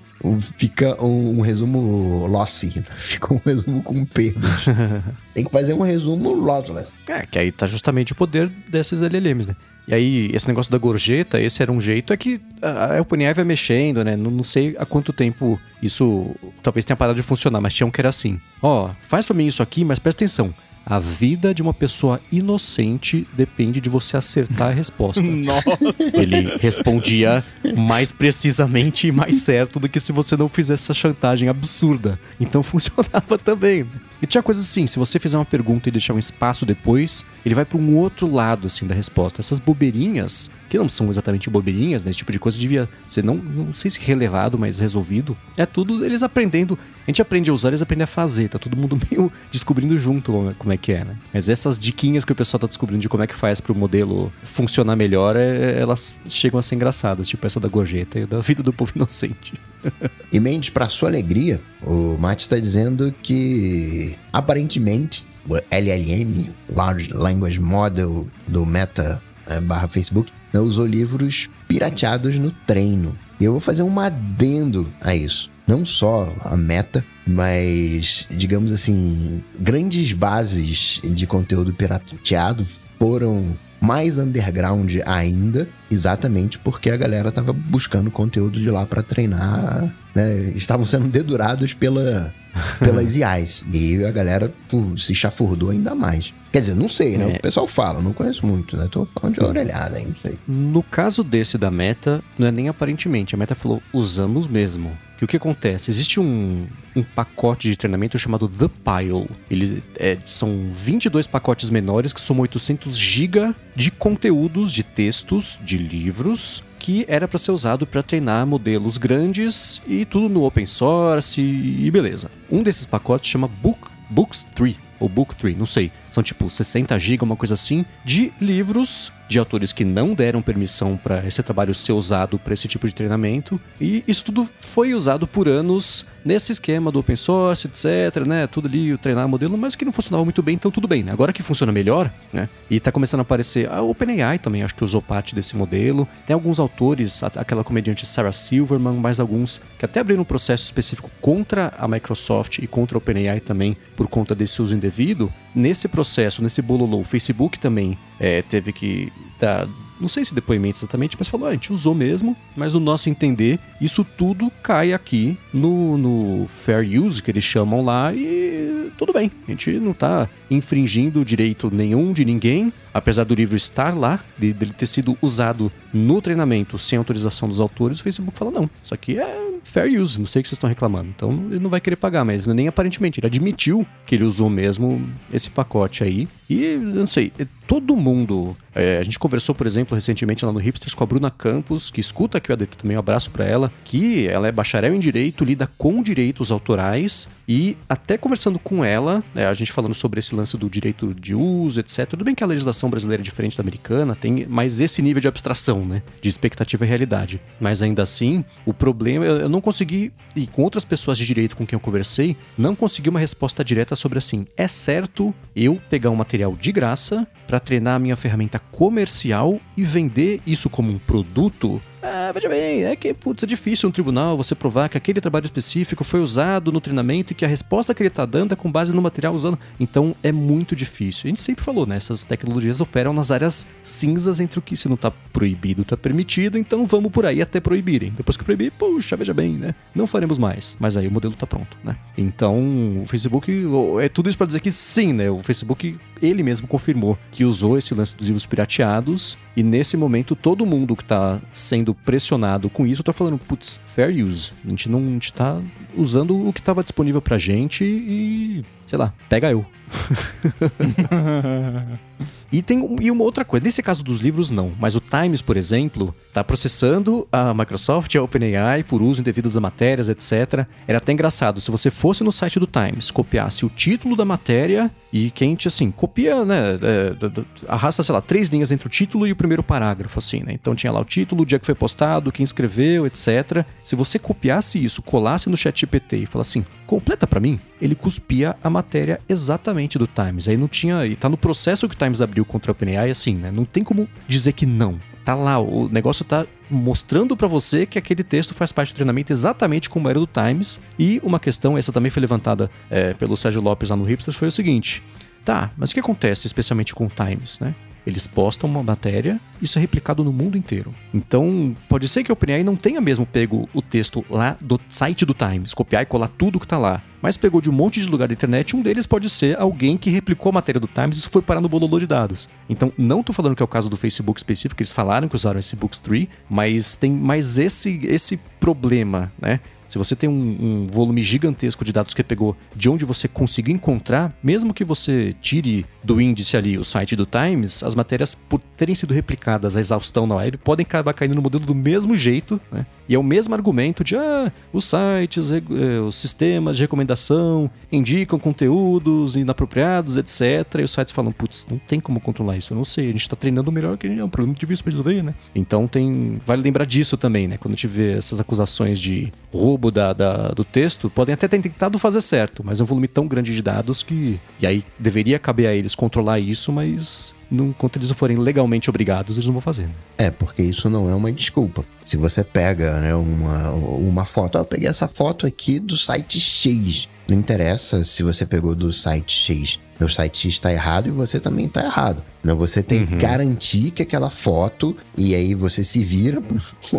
Fica um, um resumo lossy, né? [laughs] fica um resumo com perdas. [laughs] tem que fazer um resumo lossless. É, que aí tá justamente o poder desses LLMs, né? E aí, esse negócio da gorjeta, esse era um jeito, é que a OpenAI vai mexendo, né? Não, não sei há quanto tempo isso talvez tenha parado de funcionar, mas tinha um que era assim. Ó, oh, faz para mim isso aqui, mas presta atenção. A vida de uma pessoa inocente depende de você acertar a resposta. [laughs] Nossa! Ele respondia mais precisamente e mais certo do que se você não fizesse essa chantagem absurda. Então [laughs] funcionava também. E tinha coisa assim, se você fizer uma pergunta e deixar um espaço depois, ele vai para um outro lado assim da resposta. Essas bobeirinhas, que não são exatamente bobeirinhas, né? Esse tipo de coisa devia ser não, não sei se relevado, mas resolvido. É tudo eles aprendendo. A gente aprende a usar, eles aprendem a fazer. Tá todo mundo [laughs] meio descobrindo junto como é que é, né? Mas essas diquinhas que o pessoal tá descobrindo de como é que faz para o modelo funcionar melhor, é, elas chegam a ser engraçadas, tipo essa da gorjeta e da vida do povo [laughs] inocente. e Mendes, para sua alegria, o Mate está dizendo que aparentemente o LLM, Large Language Model do Meta é, barra Facebook, né, usou livros pirateados no treino. E eu vou fazer um adendo a isso. Não só a Meta, mas, digamos assim, grandes bases de conteúdo pirateado foram mais underground ainda, exatamente porque a galera tava buscando conteúdo de lá para treinar, né? Estavam sendo dedurados pela, [laughs] pelas IAs. E a galera pô, se chafurdou ainda mais. Quer dizer, não sei, né? É. O pessoal fala, não conheço muito, né? Tô falando de orelhada aí, não sei. No caso desse da Meta, não é nem aparentemente. A Meta falou, usamos mesmo. Que o que acontece? Existe um, um pacote de treinamento chamado The Pile. Ele é, são 22 pacotes menores que somam 800 GB de conteúdos, de textos, de livros, que era para ser usado para treinar modelos grandes e tudo no open source e beleza. Um desses pacotes chama Book, Books 3 ou Book 3, não sei. São tipo 60 GB, uma coisa assim, de livros de autores que não deram permissão para esse trabalho ser usado para esse tipo de treinamento. E isso tudo foi usado por anos nesse esquema do open source, etc, né? Tudo ali, treinar modelo, mas que não funcionava muito bem, então tudo bem. Né? Agora que funciona melhor, né? E tá começando a aparecer a OpenAI também, acho que usou parte desse modelo. Tem alguns autores, aquela comediante Sarah Silverman, mais alguns que até abriram um processo específico contra a Microsoft e contra a OpenAI também por conta desse uso indevido, nesse processo, nesse bololô, o Facebook também é, teve que dar não sei se depoimento exatamente, mas falou, ah, a gente usou mesmo, mas no nosso entender, isso tudo cai aqui no, no fair use, que eles chamam lá, e tudo bem. A gente não está infringindo direito nenhum de ninguém, apesar do livro estar lá, dele ter sido usado no treinamento sem autorização dos autores, o Facebook fala, não, isso aqui é fair use, não sei o que vocês estão reclamando. Então ele não vai querer pagar, mas nem aparentemente, ele admitiu que ele usou mesmo esse pacote aí. E eu não sei, todo mundo. É, a gente conversou, por exemplo, recentemente lá no Hipsters com a Bruna Campos, que escuta aqui o ADT também, um abraço para ela, que ela é bacharel em direito, lida com direitos autorais e até conversando com ela, é, a gente falando sobre esse lance do direito de uso, etc. Tudo bem que a legislação brasileira é diferente da americana, tem mais esse nível de abstração, né? De expectativa e realidade. Mas ainda assim, o problema, eu não consegui, e com outras pessoas de direito com quem eu conversei, não consegui uma resposta direta sobre assim, é certo eu pegar um material de graça para treinar a minha ferramenta comercial e vender isso como um produto? Ah, veja bem, é que, putz, é difícil um tribunal você provar que aquele trabalho específico foi usado no treinamento e que a resposta que ele está dando é com base no material usando. Então é muito difícil. A gente sempre falou, né? Essas tecnologias operam nas áreas cinzas entre o que se não está proibido está permitido, então vamos por aí até proibirem. Depois que proibir, puxa, veja bem, né? Não faremos mais. Mas aí o modelo está pronto, né? Então o Facebook é tudo isso para dizer que sim, né? O Facebook ele mesmo confirmou que usou esse lance dos livros pirateados e nesse momento todo mundo que está sendo pressionado com isso está falando, putz, fair use. A gente não está usando o que estava disponível pra gente e, sei lá, pega eu. [laughs] E tem e uma outra coisa, nesse caso dos livros não, mas o Times, por exemplo, está processando a Microsoft e a OpenAI por uso indevido das matérias, etc. Era até engraçado, se você fosse no site do Times, copiasse o título da matéria e quem te, assim, copia, né, é, arrasta, sei lá, três linhas entre o título e o primeiro parágrafo, assim, né? Então tinha lá o título, o dia que foi postado, quem escreveu, etc. Se você copiasse isso, colasse no chat GPT e falasse assim, completa para mim, ele cuspia a matéria exatamente do Times. Aí não tinha, e tá no processo que o Times abriu contra a OpenAI, assim, né? Não tem como dizer que não. Tá lá, o negócio tá mostrando para você que aquele texto faz parte do treinamento exatamente como era do Times. E uma questão, essa também foi levantada é, pelo Sérgio Lopes lá no Hipsters, foi o seguinte: tá, mas o que acontece especialmente com o Times, né? Eles postam uma matéria, isso é replicado no mundo inteiro. Então, pode ser que o OpenAI não tenha mesmo pego o texto lá do site do Times, copiar e colar tudo que tá lá, mas pegou de um monte de lugar da internet, um deles pode ser alguém que replicou a matéria do Times e isso foi parar no bololô de dados. Então, não tô falando que é o caso do Facebook específico, eles falaram que usaram esse Bookstree, mas tem mais esse esse problema, né? Se você tem um, um, volume gigantesco de dados que pegou de onde você conseguiu encontrar, mesmo que você tire do índice ali o site do Times, as matérias, por terem sido replicadas a exaustão na web, podem acabar caindo no modelo do mesmo jeito, né? E é o mesmo argumento de, ah, os sites, eh, os sistemas de recomendação indicam conteúdos inapropriados, etc. E os sites falam, putz, não tem como controlar isso, eu não sei, a gente está treinando melhor que é um problema difícil para resolver, né? Então tem, vale lembrar disso também, né? Quando a gente vê essas acusações de roubo da, da, do texto, podem até ter tentado fazer certo, mas é um volume tão grande de dados que. E aí deveria caber a eles controlar isso, mas não, enquanto eles forem legalmente obrigados, eles não vão fazer. Né? É, porque isso não é uma desculpa. Se você pega né, uma, uma foto, eu peguei essa foto aqui do site X. Não interessa se você pegou do site X. Meu site X está errado e você também está errado. Não, você tem que uhum. garantir que aquela foto, e aí você se vira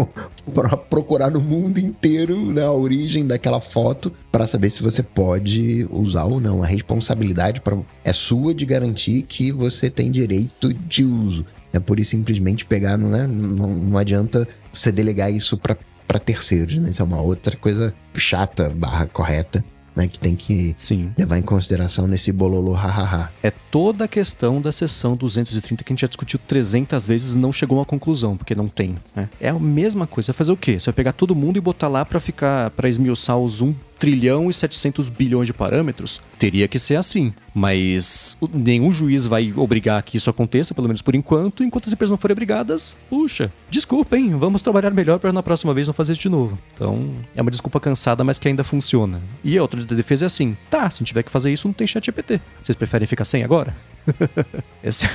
[laughs] para procurar no mundo inteiro né, a origem daquela foto para saber se você pode usar ou não. A responsabilidade pra, é sua de garantir que você tem direito de uso. É por isso simplesmente pegar, não, né, não, não adianta você delegar isso para terceiros, né? Isso é uma outra coisa chata, barra correta né, que tem que Sim. levar em consideração nesse bololô hahaha. É toda a questão da seção 230 que a gente já discutiu 300 vezes e não chegou a uma conclusão, porque não tem. Né? É a mesma coisa. Você vai fazer o quê? Você vai pegar todo mundo e botar lá para ficar, para esmiuçar os 1 trilhão e 700 bilhões de parâmetros? Teria que ser assim. Mas nenhum juiz vai obrigar que isso aconteça, pelo menos por enquanto. Enquanto as empresas não forem obrigadas, puxa, desculpem, vamos trabalhar melhor para na próxima vez não fazer isso de novo. Então, é uma desculpa cansada, mas que ainda funciona. E a outra defesa é assim: tá, se tiver que fazer isso, não tem chat GPT. Vocês preferem ficar sem agora? [laughs] Esse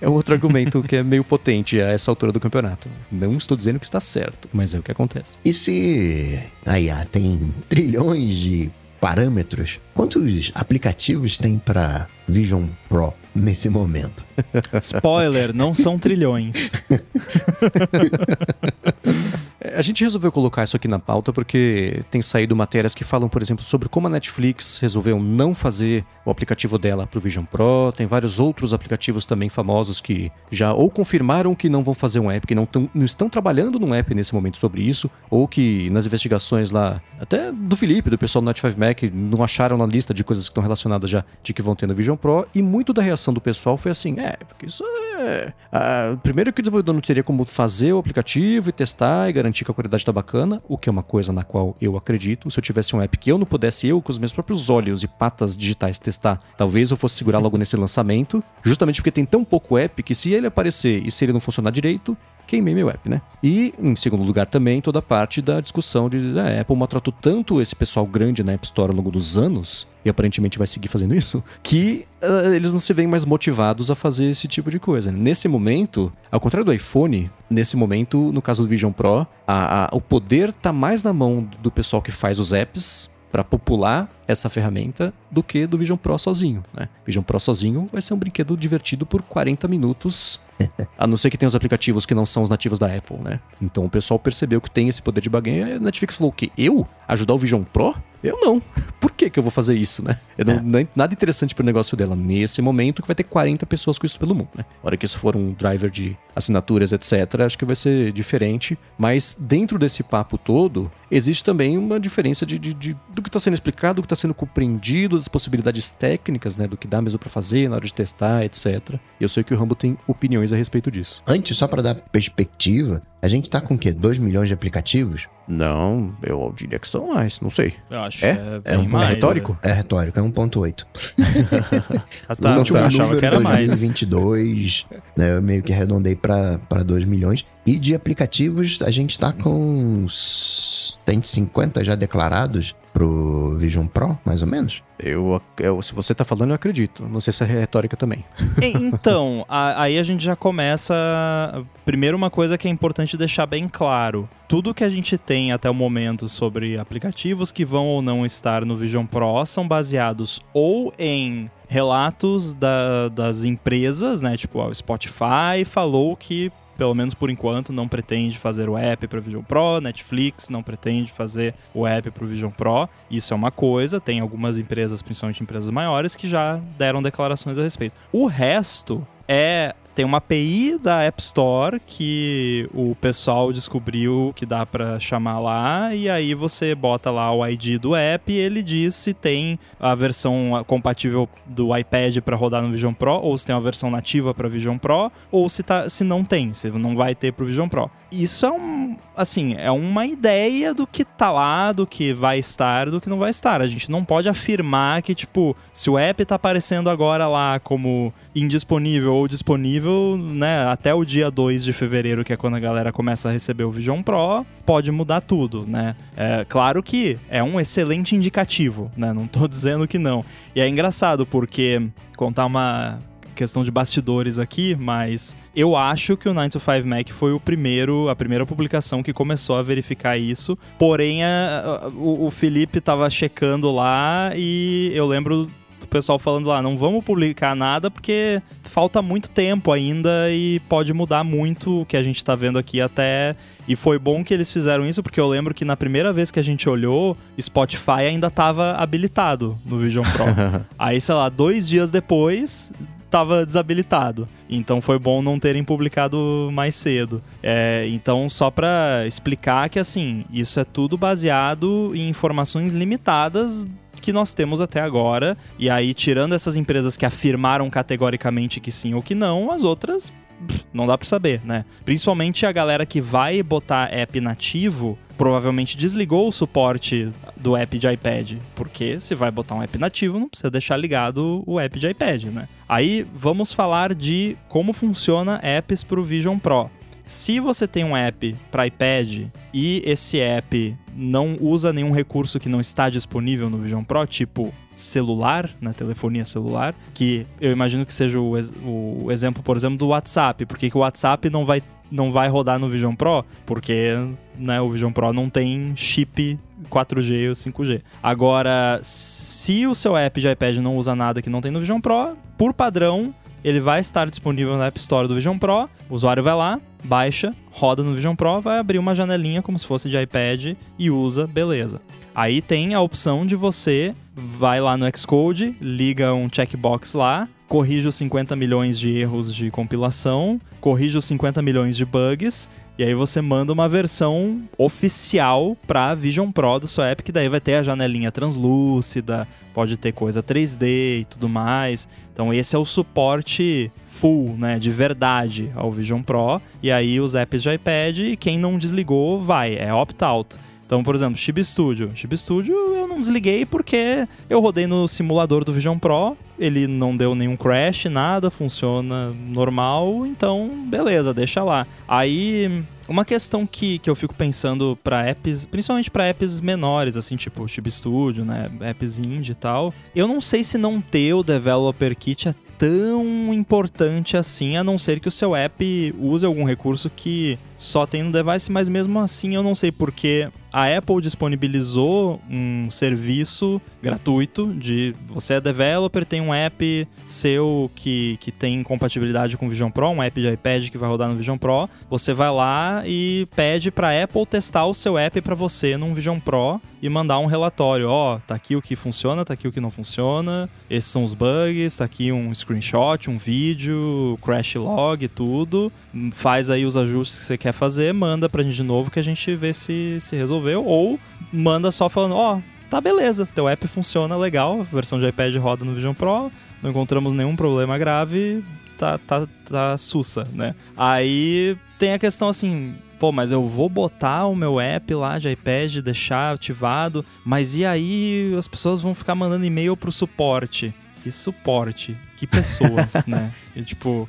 é outro argumento que é meio potente a essa altura do campeonato. Não estou dizendo que está certo, mas é o que acontece. E se a IA tem trilhões de parâmetros, quantos aplicativos tem para Vision Pro nesse momento? Spoiler, não são trilhões. [laughs] É, a gente resolveu colocar isso aqui na pauta porque tem saído matérias que falam, por exemplo, sobre como a Netflix resolveu não fazer o aplicativo dela para o Vision Pro. Tem vários outros aplicativos também famosos que já ou confirmaram que não vão fazer um app, que não, tão, não estão trabalhando num app nesse momento sobre isso, ou que nas investigações lá, até do Felipe, do pessoal do Notify Mac, não acharam na lista de coisas que estão relacionadas já de que vão ter no Vision Pro. E muito da reação do pessoal foi assim: é, porque isso é. Ah, primeiro que o desenvolvedor não teria como fazer o aplicativo e testar e garantir que a qualidade está bacana, o que é uma coisa na qual eu acredito. Se eu tivesse um app que eu não pudesse, eu com os meus próprios olhos e patas digitais testar, talvez eu fosse segurar logo nesse lançamento, justamente porque tem tão pouco app que se ele aparecer e se ele não funcionar direito, queimei meu app, né? E, em segundo lugar, também toda a parte da discussão de a ah, Apple maltratou tanto esse pessoal grande na App Store ao longo dos anos, e aparentemente vai seguir fazendo isso, que uh, eles não se veem mais motivados a fazer esse tipo de coisa. Nesse momento, ao contrário do iPhone, nesse momento, no caso do Vision Pro, a, a, o poder tá mais na mão do pessoal que faz os apps para popular essa ferramenta do que do Vision Pro sozinho. Né? Vision Pro sozinho vai ser um brinquedo divertido por 40 minutos, a não ser que tenha os aplicativos que não são os nativos da Apple, né? Então o pessoal percebeu que tem esse poder de baganha e a Netflix falou o quê? Eu? Ajudar o Vision Pro? Eu não. [laughs] Por que, que eu vou fazer isso, né? É. não é nada interessante pro negócio dela nesse momento que vai ter 40 pessoas com isso pelo mundo, né? A hora que isso for um driver de assinaturas, etc., acho que vai ser diferente. Mas dentro desse papo todo, existe também uma diferença de, de, de do que está sendo explicado, do que está sendo compreendido, das possibilidades técnicas, né? Do que dá mesmo para fazer na hora de testar, etc. E eu sei que o Rambo tem opiniões a respeito disso. Antes, só para dar perspectiva, a gente tá com o quê? 2 milhões de aplicativos? Não, eu diria que são mais, não sei. Eu acho é, é, é um mais, retórico? É. é retórico, é 1.8. [laughs] ah, tá, o último tá, achava que era 2022, mais. Né, eu meio que arredondei para 2 milhões. E de aplicativos, a gente tá com 150 já declarados pro Vision Pro, mais ou menos? Eu, eu, se você tá falando, eu acredito. Não sei se é retórica também. Então, a, aí a gente já começa. Primeiro, uma coisa que é importante deixar bem claro: tudo que a gente tem até o momento sobre aplicativos que vão ou não estar no Vision Pro são baseados ou em relatos da, das empresas, né? Tipo, o Spotify falou que pelo menos por enquanto, não pretende fazer o app para Vision Pro, Netflix não pretende fazer o app para o Vision Pro. Isso é uma coisa, tem algumas empresas, principalmente empresas maiores, que já deram declarações a respeito. O resto é tem uma API da App Store que o pessoal descobriu que dá para chamar lá e aí você bota lá o ID do app e ele diz se tem a versão compatível do iPad para rodar no Vision Pro ou se tem uma versão nativa para Vision Pro ou se tá se não tem, se não vai ter pro Vision Pro. Isso é um assim, é uma ideia do que tá lá, do que vai estar, do que não vai estar. A gente não pode afirmar que tipo, se o app tá aparecendo agora lá como indisponível ou disponível, né, até o dia 2 de fevereiro, que é quando a galera começa a receber o Vision Pro, pode mudar tudo, né? É claro que é um excelente indicativo, né? Não tô [laughs] dizendo que não. E é engraçado porque contar uma questão de bastidores aqui, mas eu acho que o 9 to 5 Mac foi o primeiro, a primeira publicação que começou a verificar isso. Porém, a, a, o, o Felipe tava checando lá e eu lembro pessoal falando lá, não vamos publicar nada porque falta muito tempo ainda e pode mudar muito o que a gente tá vendo aqui até. E foi bom que eles fizeram isso, porque eu lembro que na primeira vez que a gente olhou, Spotify ainda tava habilitado no Vision Pro. [laughs] Aí, sei lá, dois dias depois, estava desabilitado. Então foi bom não terem publicado mais cedo. É, então, só para explicar que assim, isso é tudo baseado em informações limitadas que nós temos até agora. E aí, tirando essas empresas que afirmaram categoricamente que sim ou que não, as outras não dá para saber, né? Principalmente a galera que vai botar app nativo provavelmente desligou o suporte do app de iPad, porque se vai botar um app nativo, não precisa deixar ligado o app de iPad, né? Aí vamos falar de como funciona apps para o Vision Pro. Se você tem um app para iPad e esse app não usa nenhum recurso que não está disponível no Vision Pro, tipo celular, na né, telefonia celular, que eu imagino que seja o, o exemplo, por exemplo, do WhatsApp. Porque que o WhatsApp não vai, não vai rodar no Vision Pro? Porque né, o Vision Pro não tem chip 4G ou 5G. Agora, se o seu app de iPad não usa nada que não tem no Vision Pro, por padrão, ele vai estar disponível na App Store do Vision Pro. O usuário vai lá, baixa, roda no Vision Pro, vai abrir uma janelinha como se fosse de iPad e usa, beleza. Aí tem a opção de você vai lá no Xcode, liga um checkbox lá, corrige os 50 milhões de erros de compilação, corrige os 50 milhões de bugs e aí você manda uma versão oficial para Vision Pro do seu app, que daí vai ter a janelinha translúcida, pode ter coisa 3D e tudo mais. Então esse é o suporte full, né, de verdade ao Vision Pro. E aí os apps de iPad, quem não desligou vai, é opt-out. Então, por exemplo, Chib Studio. Chib Studio eu não desliguei porque eu rodei no simulador do Vision Pro, ele não deu nenhum crash, nada, funciona normal, então beleza, deixa lá. Aí, uma questão que, que eu fico pensando para apps, principalmente para apps menores, assim, tipo Chib Studio, né, apps indie e tal, eu não sei se não ter o Developer Kit é tão importante assim, a não ser que o seu app use algum recurso que só tem no device, mas mesmo assim eu não sei porque a Apple disponibilizou um serviço gratuito de você é developer, tem um app seu que, que tem compatibilidade com o Vision Pro, um app de iPad que vai rodar no Vision Pro. Você vai lá e pede para Apple testar o seu app para você num Vision Pro e mandar um relatório, ó, oh, tá aqui o que funciona, tá aqui o que não funciona, esses são os bugs, tá aqui um screenshot, um vídeo, crash log, tudo. Faz aí os ajustes que você quer fazer, manda pra gente de novo que a gente vê se se resolveu ou manda só falando, ó, oh, tá beleza, teu app funciona legal, a versão de iPad roda no Vision Pro, não encontramos nenhum problema grave, tá, tá, tá sussa, né? Aí tem a questão assim, pô, mas eu vou botar o meu app lá de iPad, deixar ativado, mas e aí as pessoas vão ficar mandando e-mail pro suporte? Que suporte, que pessoas, [laughs] né? E, tipo,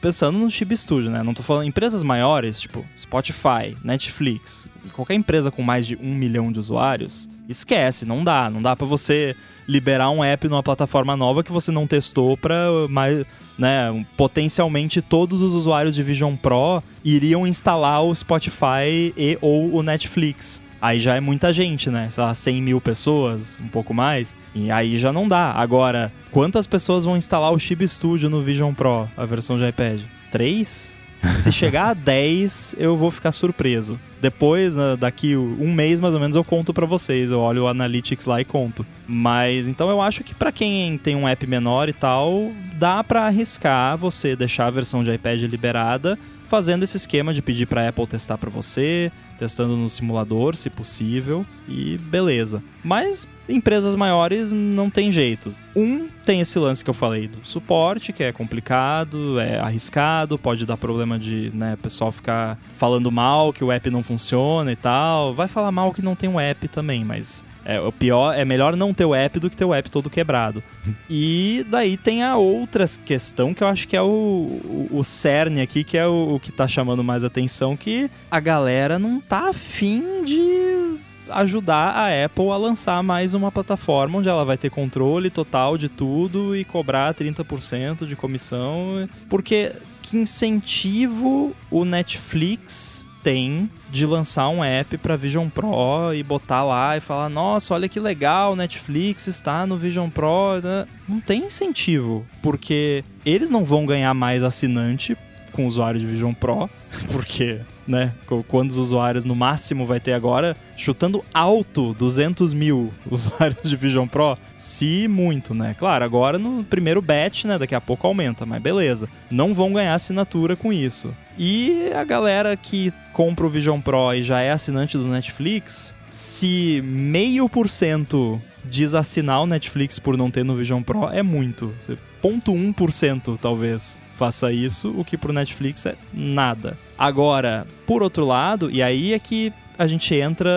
pensando no Chib Studio, né? Não tô falando empresas maiores, tipo Spotify, Netflix, qualquer empresa com mais de um milhão de usuários, esquece, não dá. Não dá para você liberar um app numa plataforma nova que você não testou para mais, né, potencialmente todos os usuários de Vision Pro iriam instalar o Spotify e ou o Netflix. Aí já é muita gente, né? Sei lá, 100 mil pessoas, um pouco mais. E aí já não dá. Agora, quantas pessoas vão instalar o Chib Studio no Vision Pro, a versão de iPad? Três? Se chegar a [laughs] 10, eu vou ficar surpreso. Depois, né, daqui um mês mais ou menos, eu conto para vocês. Eu olho o Analytics lá e conto. Mas então eu acho que para quem tem um app menor e tal, dá para arriscar você deixar a versão de iPad liberada fazendo esse esquema de pedir para Apple testar para você, testando no simulador, se possível, e beleza. Mas empresas maiores não tem jeito. Um tem esse lance que eu falei do suporte, que é complicado, é arriscado, pode dar problema de, né, pessoal ficar falando mal que o app não funciona e tal. Vai falar mal que não tem um app também, mas é, o pior é melhor não ter o app do que ter o app todo quebrado. [laughs] e daí tem a outra questão que eu acho que é o, o, o cerne aqui, que é o, o, que tá chamando mais atenção, que a galera não tá afim de ajudar a Apple a lançar mais uma plataforma onde ela vai ter controle total de tudo e cobrar 30% de comissão. Porque que incentivo o Netflix tem de lançar um app para Vision Pro e botar lá e falar: "Nossa, olha que legal, Netflix está no Vision Pro". Né? Não tem incentivo, porque eles não vão ganhar mais assinante com o usuário de Vision Pro, [laughs] porque, né, quantos usuários no máximo vai ter agora? Chutando alto 200 mil [laughs] usuários de Vision Pro, se muito, né? Claro, agora no primeiro batch, né, daqui a pouco aumenta, mas beleza. Não vão ganhar assinatura com isso. E a galera que compra o Vision Pro e já é assinante do Netflix, se meio por cento desassinar o Netflix por não ter no Vision Pro é muito. 0,1% talvez faça isso, o que pro Netflix é nada. Agora, por outro lado, e aí é que a gente entra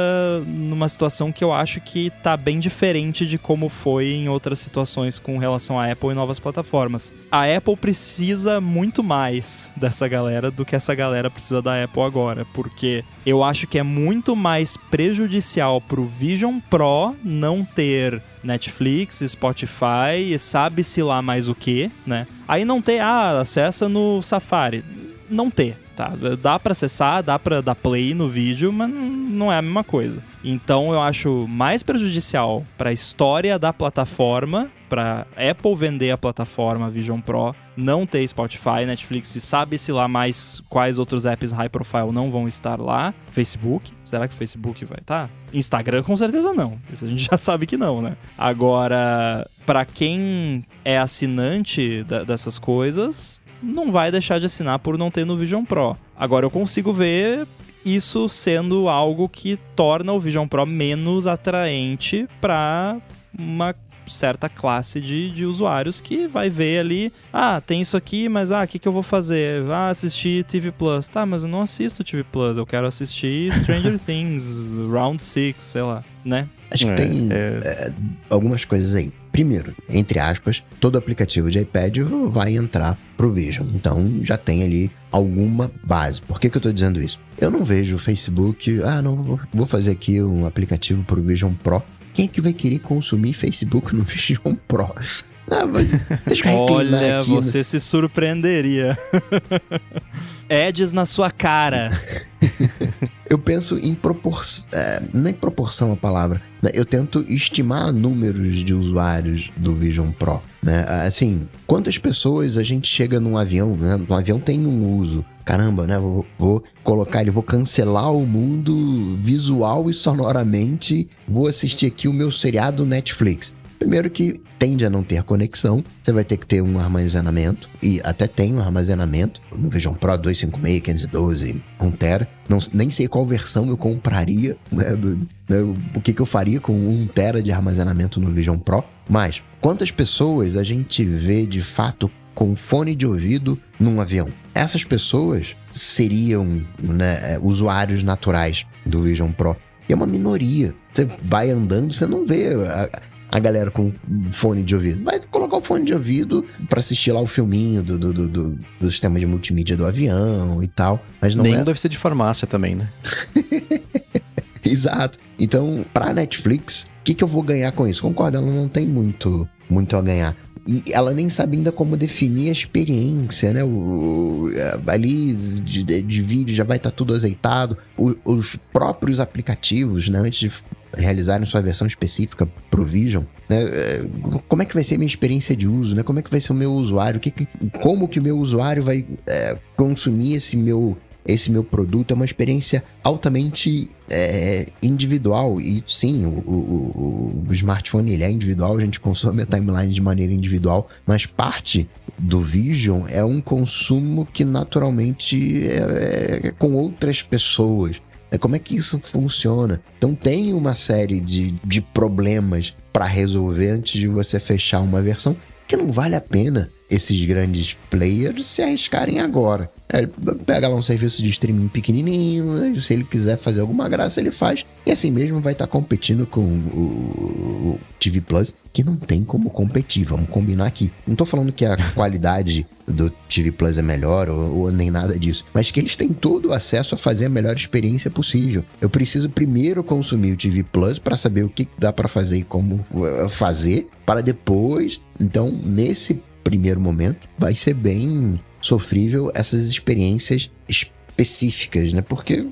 numa situação que eu acho que tá bem diferente de como foi em outras situações com relação à Apple e novas plataformas. A Apple precisa muito mais dessa galera do que essa galera precisa da Apple agora, porque eu acho que é muito mais prejudicial pro Vision Pro não ter Netflix, Spotify sabe-se lá mais o que, né? Aí não ter, ah, acessa no Safari. Não ter tá? Dá para acessar, dá para dar play no vídeo, mas não é a mesma coisa. Então eu acho mais prejudicial para a história da plataforma, para Apple vender a plataforma Vision Pro, não ter Spotify, Netflix, sabe-se lá mais quais outros apps high profile não vão estar lá. Facebook, será que o Facebook vai estar? Tá? Instagram com certeza não. Isso a gente [laughs] já sabe que não, né? Agora, para quem é assinante dessas coisas, não vai deixar de assinar por não ter no Vision Pro. Agora eu consigo ver isso sendo algo que torna o Vision Pro menos atraente para uma certa classe de, de usuários que vai ver ali, ah, tem isso aqui, mas ah, o que, que eu vou fazer? Ah, assistir TV Plus. Tá, mas eu não assisto TV Plus, eu quero assistir [laughs] Stranger Things, Round 6, sei lá, né? Acho que é, tem é... É, algumas coisas aí. Primeiro, entre aspas, todo aplicativo de iPad vai entrar pro Vision. Então já tem ali alguma base. Por que, que eu tô dizendo isso? Eu não vejo o Facebook, ah, não, vou fazer aqui um aplicativo pro Vision Pro quem é que vai querer consumir Facebook no [laughs] Vision Pro? Mas deixa eu Olha, aqui, você né? se surpreenderia. Eds na sua cara. [laughs] eu penso em proporção. É, não é proporção a palavra. Né? Eu tento estimar números de usuários do Vision Pro. Né? Assim, quantas pessoas a gente chega num avião, né? Um avião tem um uso. Caramba, né? Vou, vou colocar ele, vou cancelar o mundo visual e sonoramente. Vou assistir aqui o meu seriado Netflix. Primeiro que tende a não ter conexão, você vai ter que ter um armazenamento, e até tem um armazenamento, no Vision Pro 256, 512, 1 tera. Não, nem sei qual versão eu compraria, né, do, né, o que, que eu faria com 1 tera de armazenamento no Vision Pro. Mas, quantas pessoas a gente vê de fato com fone de ouvido num avião? Essas pessoas seriam né, usuários naturais do Vision Pro. E é uma minoria. Você vai andando, você não vê a galera com fone de ouvido. Vai colocar o fone de ouvido para assistir lá o filminho do, do, do, do, do sistema de multimídia do avião e tal. Mas não Nenhum é... deve ser de farmácia também, né? [laughs] Exato. Então, pra Netflix, o que, que eu vou ganhar com isso? Concordo, ela não tem muito, muito a ganhar. E ela nem sabe ainda como definir a experiência, né? O, ali de, de vídeo já vai estar tá tudo azeitado. O, os próprios aplicativos, né? Antes de realizarem sua versão específica pro Vision, né? É, como é que vai ser a minha experiência de uso, né? Como é que vai ser o meu usuário? Que, como que o meu usuário vai é, consumir esse meu esse meu produto é uma experiência altamente é, individual e sim, o, o, o, smartphone ele é individual, a gente consome a timeline de maneira individual, mas parte do Vision é um consumo que naturalmente é, é com outras pessoas. É, como é que isso funciona? Então tem uma série de, de problemas para resolver antes de você fechar uma versão que não vale a pena esses grandes players se arriscarem agora. É, ele pega lá um serviço de streaming pequenininho, se ele quiser fazer alguma graça, ele faz. E assim mesmo vai estar tá competindo com o, TV Plus, que não tem como competir, vamos combinar aqui. Não tô falando que a [laughs] qualidade do TV Plus é melhor ou, ou, nem nada disso, mas que eles têm todo o acesso a fazer a melhor experiência possível. Eu preciso primeiro consumir o TV Plus para saber o que dá para fazer e como eh, fazer, para depois. Então, nesse primeiro momento, vai ser bem sofrível essas experiências específicas, né? Porque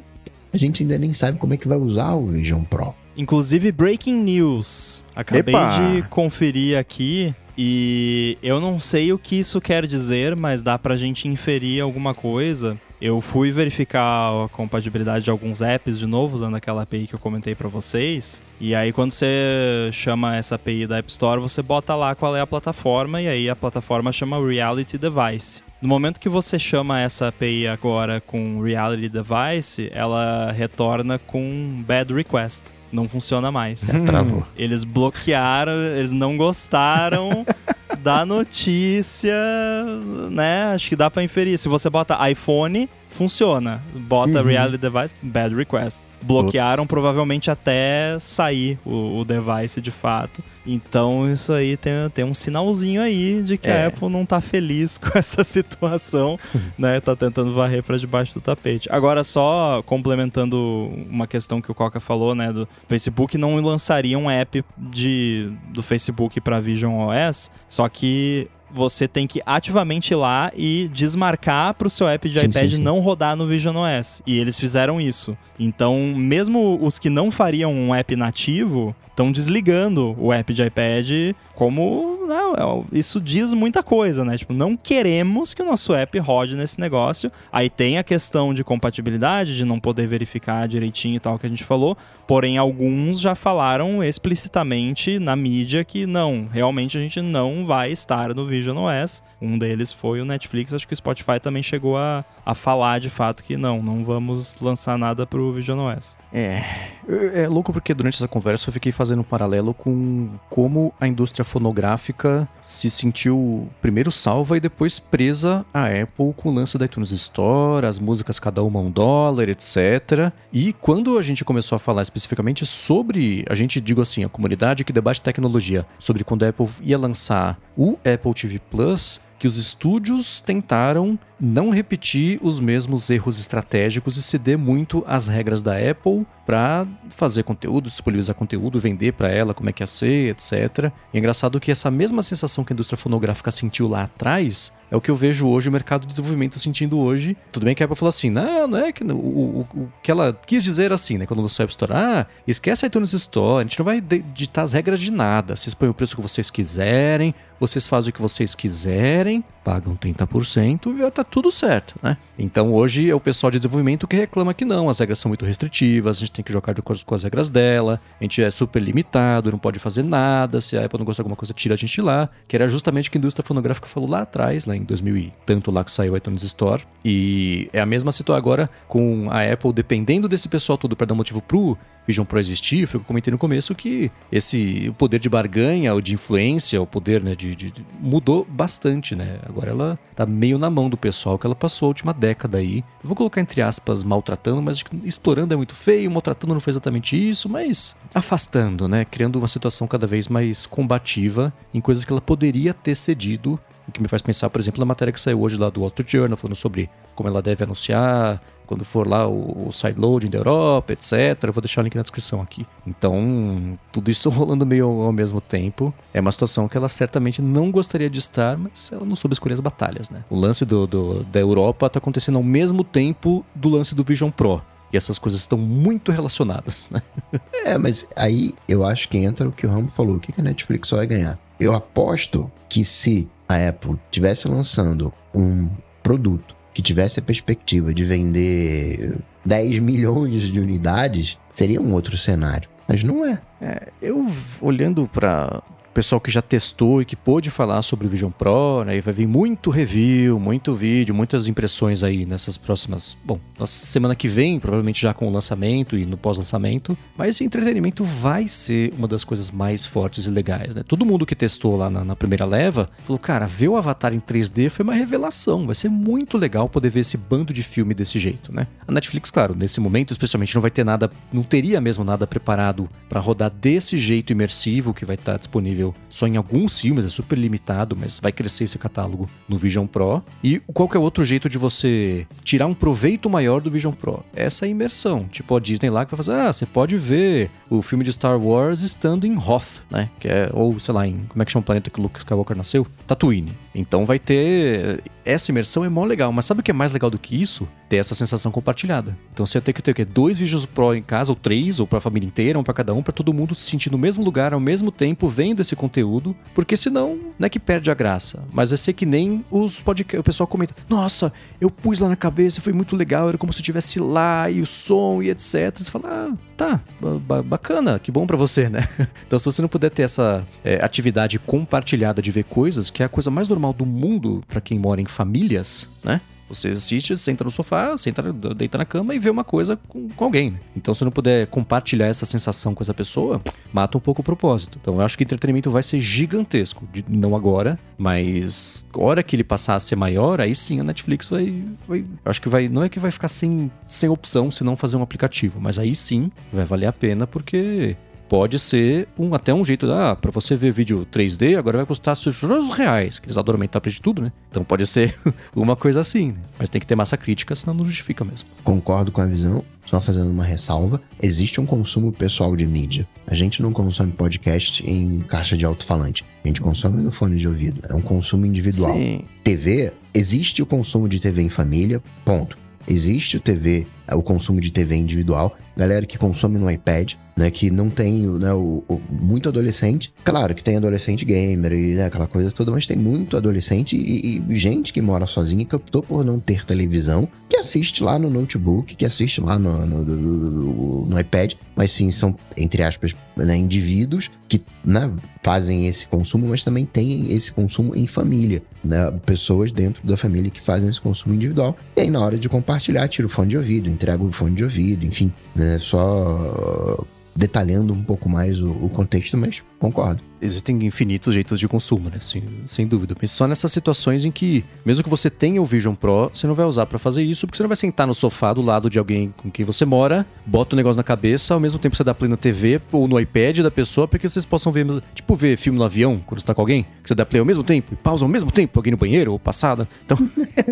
a gente ainda nem sabe como é que vai usar o Vision Pro. Inclusive, breaking news. Acabei Epa. de conferir aqui e eu não sei o que isso quer dizer, mas dá pra gente inferir alguma coisa. Eu fui verificar a compatibilidade de alguns apps de novo, usando aquela API que eu comentei para vocês. E aí, quando você chama essa API da App Store, você bota lá qual é a plataforma, e aí a plataforma chama Reality Device. No momento que você chama essa API agora com Reality Device, ela retorna com Bad Request. Não funciona mais. [laughs] Travou. Eles bloquearam, eles não gostaram [laughs] da notícia, né? Acho que dá para inferir. Se você bota iPhone, funciona. Bota uhum. Reality Device, Bad Request. Bloquearam Ups. provavelmente até sair o, o, device de fato. Então isso aí tem, tem um sinalzinho aí de que é. a Apple não tá feliz [laughs] com essa situação, né? Tá tentando varrer para debaixo do tapete. Agora só complementando uma questão que o Coca falou, né, do Facebook não lançaria um app de do Facebook para Vision OS, só que você tem que ativamente ir lá e desmarcar para o seu app de sim, iPad sim, sim. não rodar no Vision OS. E eles fizeram isso. Então, mesmo os que não fariam um app nativo, estão desligando o app de iPad como não, né, é isso diz muita coisa, né? Tipo, não queremos que o nosso app rode nesse negócio. Aí tem a questão de compatibilidade, de não poder verificar direitinho e tal que a gente falou. Porém, alguns já falaram explicitamente na mídia que não, realmente a gente não vai estar no Vision OS. Um deles foi o Netflix, acho que o Spotify também chegou a, a falar de fato que não, não vamos lançar nada pro Vision OS. É, é louco porque durante essa conversa eu fiquei fazendo um paralelo com como a indústria fonográfica se sentiu primeiro salva e depois presa a Apple com o lance da iTunes Store, as músicas cada uma um dólar, etc. E quando a gente começou a falar especificamente sobre, a gente digo assim, a comunidade que debate tecnologia, sobre quando a Apple ia lançar o Apple TV Plus, que os estúdios tentaram não repetir os mesmos erros estratégicos e ceder muito às regras da Apple para fazer conteúdo, disponibilizar conteúdo, vender para ela como é que ia ser, etc. E é engraçado que essa mesma sensação que a indústria fonográfica sentiu lá atrás é o que eu vejo hoje o mercado de desenvolvimento sentindo hoje. Tudo bem que a Apple falou assim, não, não é que o, o, o que ela quis dizer assim, né, quando lançou a App Store, ah, esquece a iTunes Store, a gente não vai ditar as regras de nada, vocês põem o preço que vocês quiserem, vocês fazem o que vocês quiserem, pagam 30% e tá tudo certo, né? Então hoje é o pessoal de desenvolvimento que reclama que não, as regras são muito restritivas, a gente tem que jogar de acordo com as regras dela, a gente é super limitado, não pode fazer nada, se a Apple não gostar de alguma coisa, tira a gente lá, que era justamente o que a indústria fonográfica falou lá atrás, lá em 2000 e tanto lá que saiu o iTunes Store. E é a mesma situação agora com a Apple dependendo desse pessoal todo para dar motivo pro Vision Pro existir, foi o que eu comentei no começo que esse o poder de barganha, ou de influência, o poder né, de, de, mudou bastante, né? Agora ela tá meio na mão do pessoal que ela passou a última década aí. Eu vou colocar entre aspas maltratando, mas explorando é muito feio, maltratando não foi exatamente isso, mas afastando, né? Criando uma situação cada vez mais combativa em coisas que ela poderia ter cedido o que me faz pensar, por exemplo, na matéria que saiu hoje lá do Street Journal, falando sobre como ela deve anunciar quando for lá o, o sideloading da Europa, etc. Eu vou deixar o link na descrição aqui. Então, tudo isso [laughs] rolando meio ao, mesmo tempo. É uma situação que ela certamente não gostaria de estar, mas ela não soube escolher as batalhas, né? O lance do, do da Europa está acontecendo ao mesmo tempo do lance do Vision Pro. E essas coisas estão muito relacionadas, [laughs] né? É, mas aí eu acho que entra o que o Ramo falou. O que a Netflix vai ganhar? Eu aposto que se a Apple tivesse lançando um produto que tivesse a perspectiva de vender 10 milhões de unidades, seria um outro cenário. Mas não é. é eu olhando para pessoal que já testou e que pôde falar sobre o Vision Pro, né? E vai vir muito review, muito vídeo, muitas impressões aí nessas próximas. Bom, semana que vem, provavelmente já com o lançamento e no pós-lançamento. Mas entretenimento vai ser uma das coisas mais fortes e legais, né? Todo mundo que testou lá na, na primeira leva falou, cara, ver o Avatar em 3D foi uma revelação. Vai ser muito legal poder ver esse bando de filme desse jeito, né? A Netflix, claro, nesse momento, especialmente, não vai ter nada, não teria mesmo nada preparado para rodar desse jeito imersivo que vai estar disponível disponível só em alguns filmes, é super limitado, mas vai crescer esse catálogo no Vision Pro. E qual que é outro jeito de você tirar um proveito maior do Vision Pro? Essa imersão. Tipo a Disney lá que vai fazer, ah, você pode ver o filme de Star Wars estando em Hoth, né? Que é, ou sei lá, em como é que chama o planeta que o Luke Skywalker nasceu? Tatooine. Então vai ter. Essa imersão é mó legal, mas sabe o que é mais legal do que isso? Ter essa sensação compartilhada. Então você tem que ter o quê? Dois vídeos Pro em casa, ou três, ou pra família inteira, um pra cada um, pra todo mundo se sentir no mesmo lugar, ao mesmo tempo, vendo esse conteúdo, porque senão não é que perde a graça, mas é ser que nem os podcasts. O pessoal comenta: Nossa, eu pus lá na cabeça, foi muito legal, era como se eu estivesse lá, e o som e etc. Você fala: Ah, tá, bacana, que bom para você, né? [laughs] então se você não puder ter essa é, atividade compartilhada de ver coisas, que é a coisa mais normal normal do mundo para quem mora em famílias, né? Você assiste, senta no sofá, senta, deita na cama e vê uma coisa com, com alguém. Né? Então, se não puder compartilhar essa sensação com essa pessoa, mata um pouco o propósito. Então, eu acho que o entretenimento vai ser gigantesco. De, não agora, mas hora que ele passar a ser maior, aí sim a Netflix vai. vai eu acho que vai. Não é que vai ficar sem, sem opção se não fazer um aplicativo, mas aí sim vai valer a pena porque pode ser um, até um jeito, ah, para você ver vídeo 3D, agora vai custar os reais, que eles adoram aumentar o preço de tudo, né? Então pode ser [laughs] uma coisa assim, né? Mas tem que ter massa crítica, senão não justifica mesmo. Concordo com a visão, só fazendo uma ressalva, existe um consumo pessoal de mídia. A gente não consome podcast em caixa de alto-falante. A gente consome no fone de ouvido. É um consumo individual. Sim. TV, existe o consumo de TV em família, ponto. Existe o TV, o consumo de TV individual, galera que consome no iPad, né, que não tem né, o, o- muito adolescente. Claro que tem adolescente gamer e né, aquela coisa toda, mas tem muito adolescente e, e gente que mora sozinha que optou por não ter televisão, que assiste lá no notebook, que assiste lá no, no, no- no iPad, mas sim são, entre aspas, né, indivíduos que né, fazem esse consumo, mas também tem esse consumo em família, né, pessoas dentro da família que fazem esse consumo individual. E aí, na hora de compartilhar, tira o fone de ouvido, entrega o fone de ouvido, enfim, né, só detalhando um pouco mais o, o contexto, mas concordo. Existem infinitos jeitos de consumo, né? Sem, sem dúvida. Mas só nessas situações em que, mesmo que você tenha o Vision Pro, você não vai usar pra fazer isso, porque você não vai sentar no sofá do lado de alguém com quem você mora, bota o negócio na cabeça, ao mesmo tempo você dá play na TV ou no iPad da pessoa, para que vocês possam ver, tipo, ver filme no avião, quando você tá com alguém, que você dá play ao mesmo tempo e pausa ao mesmo tempo, alguém no banheiro ou passada. Então,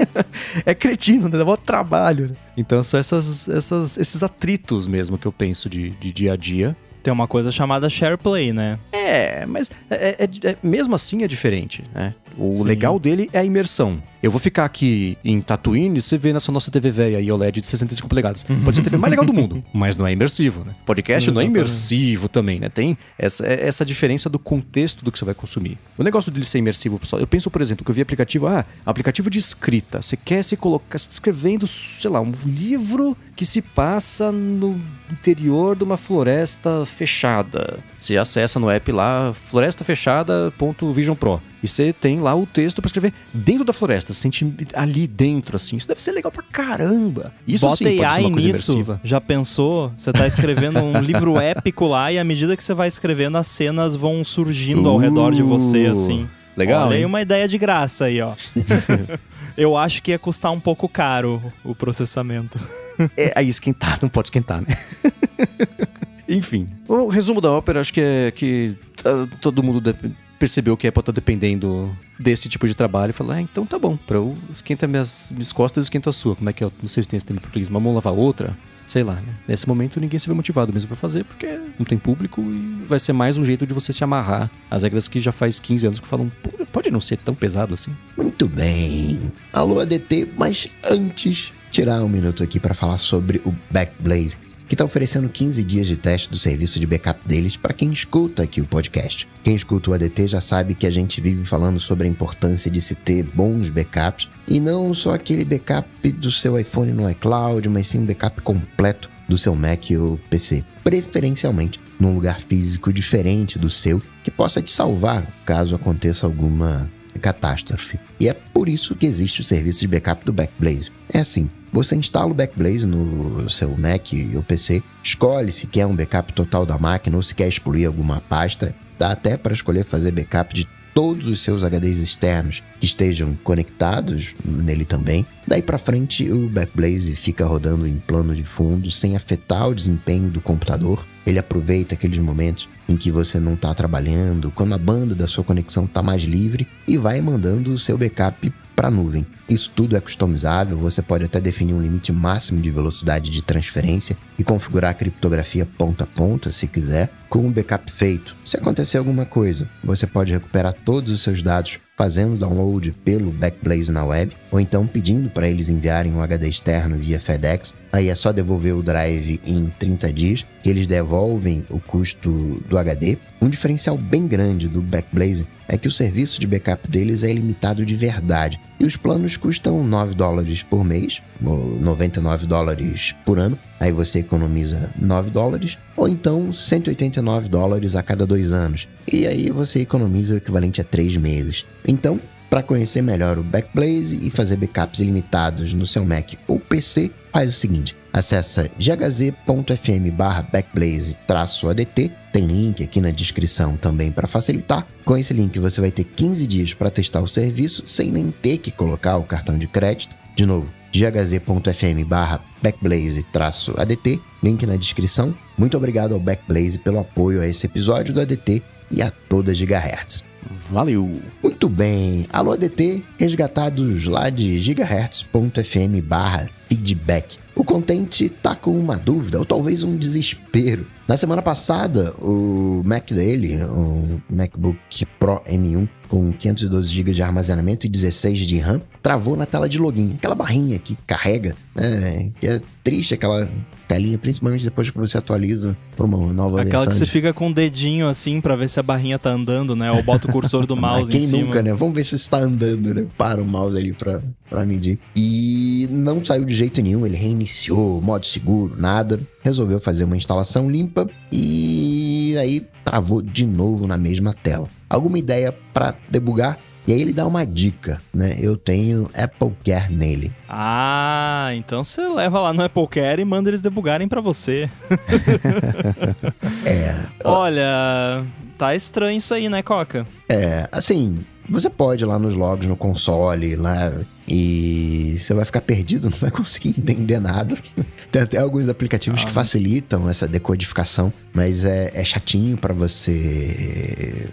[laughs] é cretino, né? Dá mó trabalho. né? Então, são essas, essas, esses atritos mesmo que eu penso de, de dia a dia. Tem uma coisa chamada SharePlay, né? É, mas é- é- é- mesmo assim é diferente, né? O Sim. legal dele é a imersão. Eu vou ficar aqui em Tatooine e você vê nessa nossa TV velha aí, OLED de 65 polegadas. Pode ser a TV mais legal do mundo, [laughs] mas não é imersivo, né? Podcast não é Exatamente. imersivo também, né? Tem essa, é- essa diferença do contexto do que você vai consumir. O negócio dele ser imersivo, pessoal, eu penso, por exemplo, que eu vi aplicativo, ah, aplicativo de escrita. Você quer se colocar se escrevendo, sei lá, um livro que se passa no interior de uma floresta fechada. Você acessa no app lá, florestafechada.vision Pro. E você tem lá o texto pra escrever dentro da floresta, se sente ali dentro, assim. Isso deve ser legal pra caramba. Isso Bota sim pode ser AI uma coisa nisso. imersiva. Já pensou? Você tá escrevendo um livro [laughs] épico lá e à medida que você vai escrevendo, as cenas vão surgindo ao redor de você, Uh, assim. Legal, Olha aí uma ideia de graça aí, ó. [laughs] Eu acho que ia custar um pouco caro o processamento. É, aí esquentar, não pode esquentar, né? [laughs] Enfim. O resumo da ópera, acho que é que ah, todo mundo de- percebeu que é pra estar dependendo desse tipo de trabalho e falou, ah, então tá bom, pra eu esquenta minhas, minhas costas, esquenta a sua. Como é que é? Não sei se tem esse termo em português, uma mão lavar a outra. Sei lá, né? Nesse momento ninguém se vê motivado mesmo pra fazer, porque não tem público e vai ser mais um jeito de você se amarrar às regras que já faz 15 anos que falam, "Pô, pode não ser tão pesado assim. Muito bem. Alô, ADT, mas antes, tirar um minuto aqui para falar sobre o Backblaze, que está oferecendo 15 dias de teste do serviço de backup deles para quem escuta aqui o podcast. Quem escuta o ADT já sabe que a gente vive falando sobre a importância de se ter bons backups e não só aquele backup do seu iPhone no iCloud, mas sim um backup completo do seu Mac ou PC, preferencialmente num lugar físico diferente do seu que possa te salvar caso aconteça alguma catástrofe. E é por isso que existe o serviço de backup do Backblaze. É assim, você instala o Backblaze no seu Mac ou PC, escolhe se quer um backup total da máquina ou se quer excluir alguma pasta, dá até para escolher fazer backup de todos os seus HDs externos que estejam conectados nele também. Daí para frente, o Backblaze fica rodando em plano de fundo sem afetar o desempenho do computador. Ele aproveita aqueles momentos em que você não está trabalhando, quando a banda da sua conexão está mais livre e vai mandando o seu backup para a nuvem. Isso tudo é customizável, você pode até definir um limite máximo de velocidade de transferência e configurar a criptografia ponta a ponta, se quiser, com o backup feito. Se acontecer alguma coisa, você pode recuperar todos os seus dados fazendo download pelo Backblaze na web, ou então pedindo para eles enviarem um HD externo via FedEx. Aí é só devolver o drive em 30 dias, que eles devolvem o custo do HD. Um diferencial bem grande do Backblaze é que o serviço de backup deles é ilimitado de verdade. E os planos custam 9 dólares por mês, ou 99 dólares por ano. Aí você economiza 9 dólares, ou então 189 dólares a cada dois anos. E aí você economiza o equivalente a 3 meses. Então, para conhecer melhor o Backblaze e fazer backups ilimitados no seu Mac ou PC, faz o seguinte: acessa ghz.fm backblaze-adt, tem link aqui na descrição também para facilitar. Com esse link você vai ter 15 dias para testar o serviço sem nem ter que colocar o cartão de crédito. De novo, ghz.fm backblaze-adt, link na descrição. Muito obrigado ao Backblaze pelo apoio a esse episódio do ADT e a toda Gigahertz. Valeu! Muito bem. Alô ADT, resgatados lá de gigahertz.fm barra feedback. O contente tá com uma dúvida ou talvez um desespero. Na semana passada, o Mac dele, um MacBook Pro M1 com 512 GB de armazenamento e 16 de RAM, travou na tela de login. Aquela barrinha que carrega, né? Que é triste aquela telinha, principalmente depois que você atualiza para uma nova Aquela versão. que você fica com o dedinho assim pra ver se a barrinha tá andando, né? Ou bota o cursor do [laughs] mouse quem em cima. nunca, né? Vamos ver se está andando, né? Para o mouse ali pra, pra medir. E não saiu de jeito nenhum, ele reiniciou, modo seguro, nada. Resolveu fazer uma instalação limpa e aí travou de novo na mesma tela. Alguma ideia pra debugar? E aí ele dá uma dica, né? Eu tenho Apple Care nele. Ah, então você leva lá no Apple Care e manda eles debugarem pra você. [laughs] É, Olha, tá estranho isso aí, né, Coca? É, assim, você pode ir lá nos logs no console, lá, e você vai ficar perdido, [laughs] não vai conseguir entender nada. [laughs] Tem até alguns aplicativos que facilitam essa decodificação, mas é, é chatinho pra você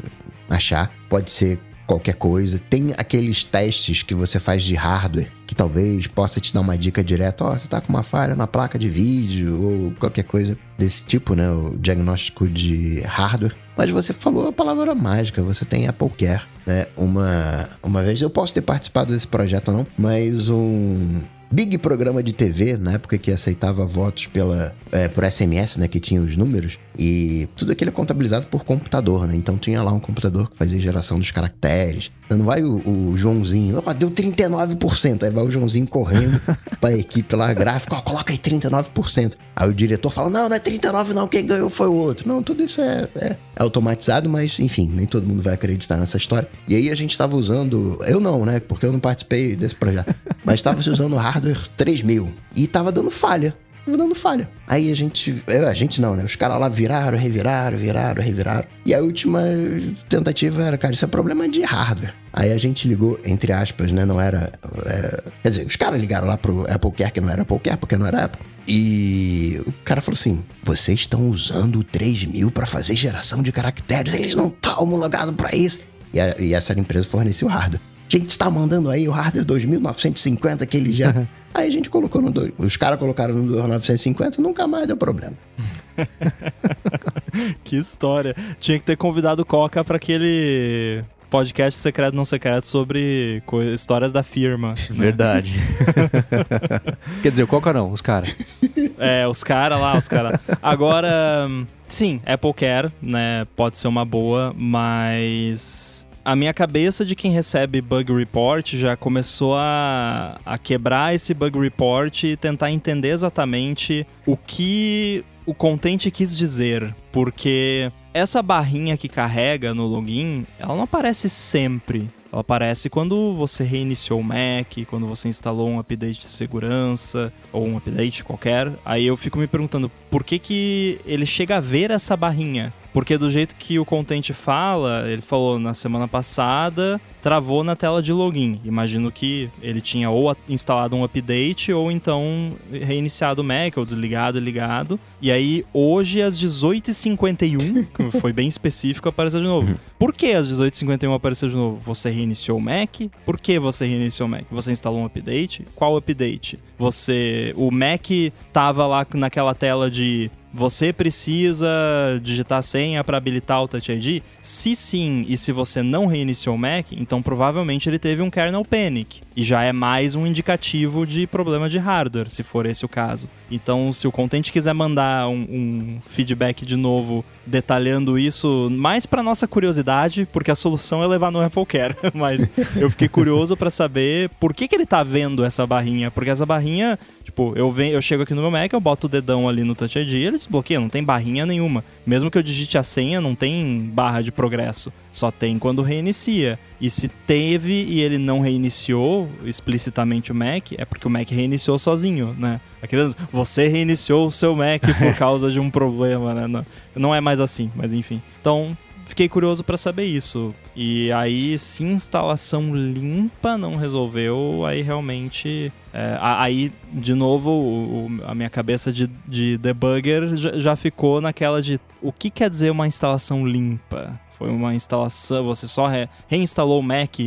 achar. Pode ser qualquer coisa. Tem aqueles testes que você faz de hardware, que talvez possa te dar uma dica direta. Ó, você tá com uma falha na placa de vídeo, ou qualquer coisa desse tipo, né? O diagnóstico de hardware. Mas você falou a palavra mágica, você tem Apple Care, né? Uma, uma vez, eu posso ter participado desse projeto não, mas um big programa de TV, na época que aceitava votos pela, é, por SMS, né? Que tinha os números, e tudo aquilo é contabilizado por computador, né? Então tinha lá um computador que fazia geração dos caracteres. Então, Não vai o, o Joãozinho, deu 39%. Aí vai o Joãozinho correndo [laughs] pra equipe lá, gráfico, ó, coloca aí 39%. Aí o diretor fala, não, não é 39 não, quem ganhou foi o outro. Não, tudo isso é, é- automatizado, mas enfim, nem todo mundo vai acreditar nessa história. E aí a gente tava usando, eu não, né, porque eu não participei desse projeto, mas tava se usando o hardware 3000 e tava dando falha. Tava dando falha. Aí a gente. A gente não, né? Os caras lá viraram, reviraram, viraram, reviraram. E a última tentativa era, cara, isso é problema de hardware. Aí a gente ligou, entre aspas, né? Não era. é, quer dizer, os caras ligaram lá pro Apple Care, que não era Apple Care, porque não era Apple. E o cara falou assim: vocês estão usando o 3000 para fazer geração de caracteres, eles não estão homologados para isso. E, a- e essa empresa fornecia o hardware. A gente está mandando aí o hardware 2950 que ele já. [laughs] Aí a gente colocou no. dois- Os caras colocaram no 2950 nunca mais deu problema. [laughs] Que história. Tinha que ter convidado o Coca pra aquele podcast secreto não secreto sobre histórias da firma. Verdade. [laughs] Quer dizer, o Coca não, os caras. É, os caras lá, os caras. Agora, sim, Apple Care, né? Pode ser uma boa, mas a minha cabeça de quem recebe bug report já começou a, a quebrar esse bug report e tentar entender exatamente o que o contente quis dizer, porque essa barrinha que carrega no login, ela não aparece sempre. Ela aparece quando você reiniciou o Mac, quando você instalou um update de segurança ou um update qualquer. Aí eu fico me perguntando por que que ele chega a ver essa barrinha? Porque do jeito que o Content fala, ele falou na semana passada, travou na tela de login. Imagino que ele tinha ou instalado um update ou então reiniciado o Mac, ou desligado e ligado. E aí, hoje, às 18h51, que [laughs] foi bem específico, apareceu de novo. Por que às 18h51 apareceu de novo? Você reiniciou o Mac? Por que você reiniciou o Mac? Você instalou um update? Qual update? Você. O Mac tava lá naquela tela de você precisa digitar a senha para habilitar o Touch ID? Se sim, e se você não reiniciou o Mac, então provavelmente ele teve um kernel panic. E já é mais um indicativo de problema de hardware, se for esse o caso. Então, se o Content quiser mandar um, um feedback de novo detalhando isso, mais para nossa curiosidade, porque a solução é levar no Apple Care. [laughs] Mas eu fiquei curioso para saber por que, que ele tá vendo essa barrinha. Porque essa barrinha, tipo, eu, venho, eu chego aqui no meu Mac, eu boto o dedão ali no Touch ID ele desbloqueia, não tem barrinha nenhuma. Mesmo que eu digite a senha, não tem barra de progresso. Só tem quando reinicia. E se teve e ele não reiniciou explicitamente o Mac, é porque o Mac reiniciou sozinho, né? Aqueles, você reiniciou o seu Mac [laughs] por causa de um problema, né? Não, não é mais assim, mas enfim. Então, fiquei curioso para saber isso. E aí, se instalação limpa não resolveu, aí realmente. É, aí, de novo, o, a minha cabeça de, de debugger já, já ficou naquela de o que quer dizer uma instalação limpa? Foi uma instalação, você só re, reinstalou o Mac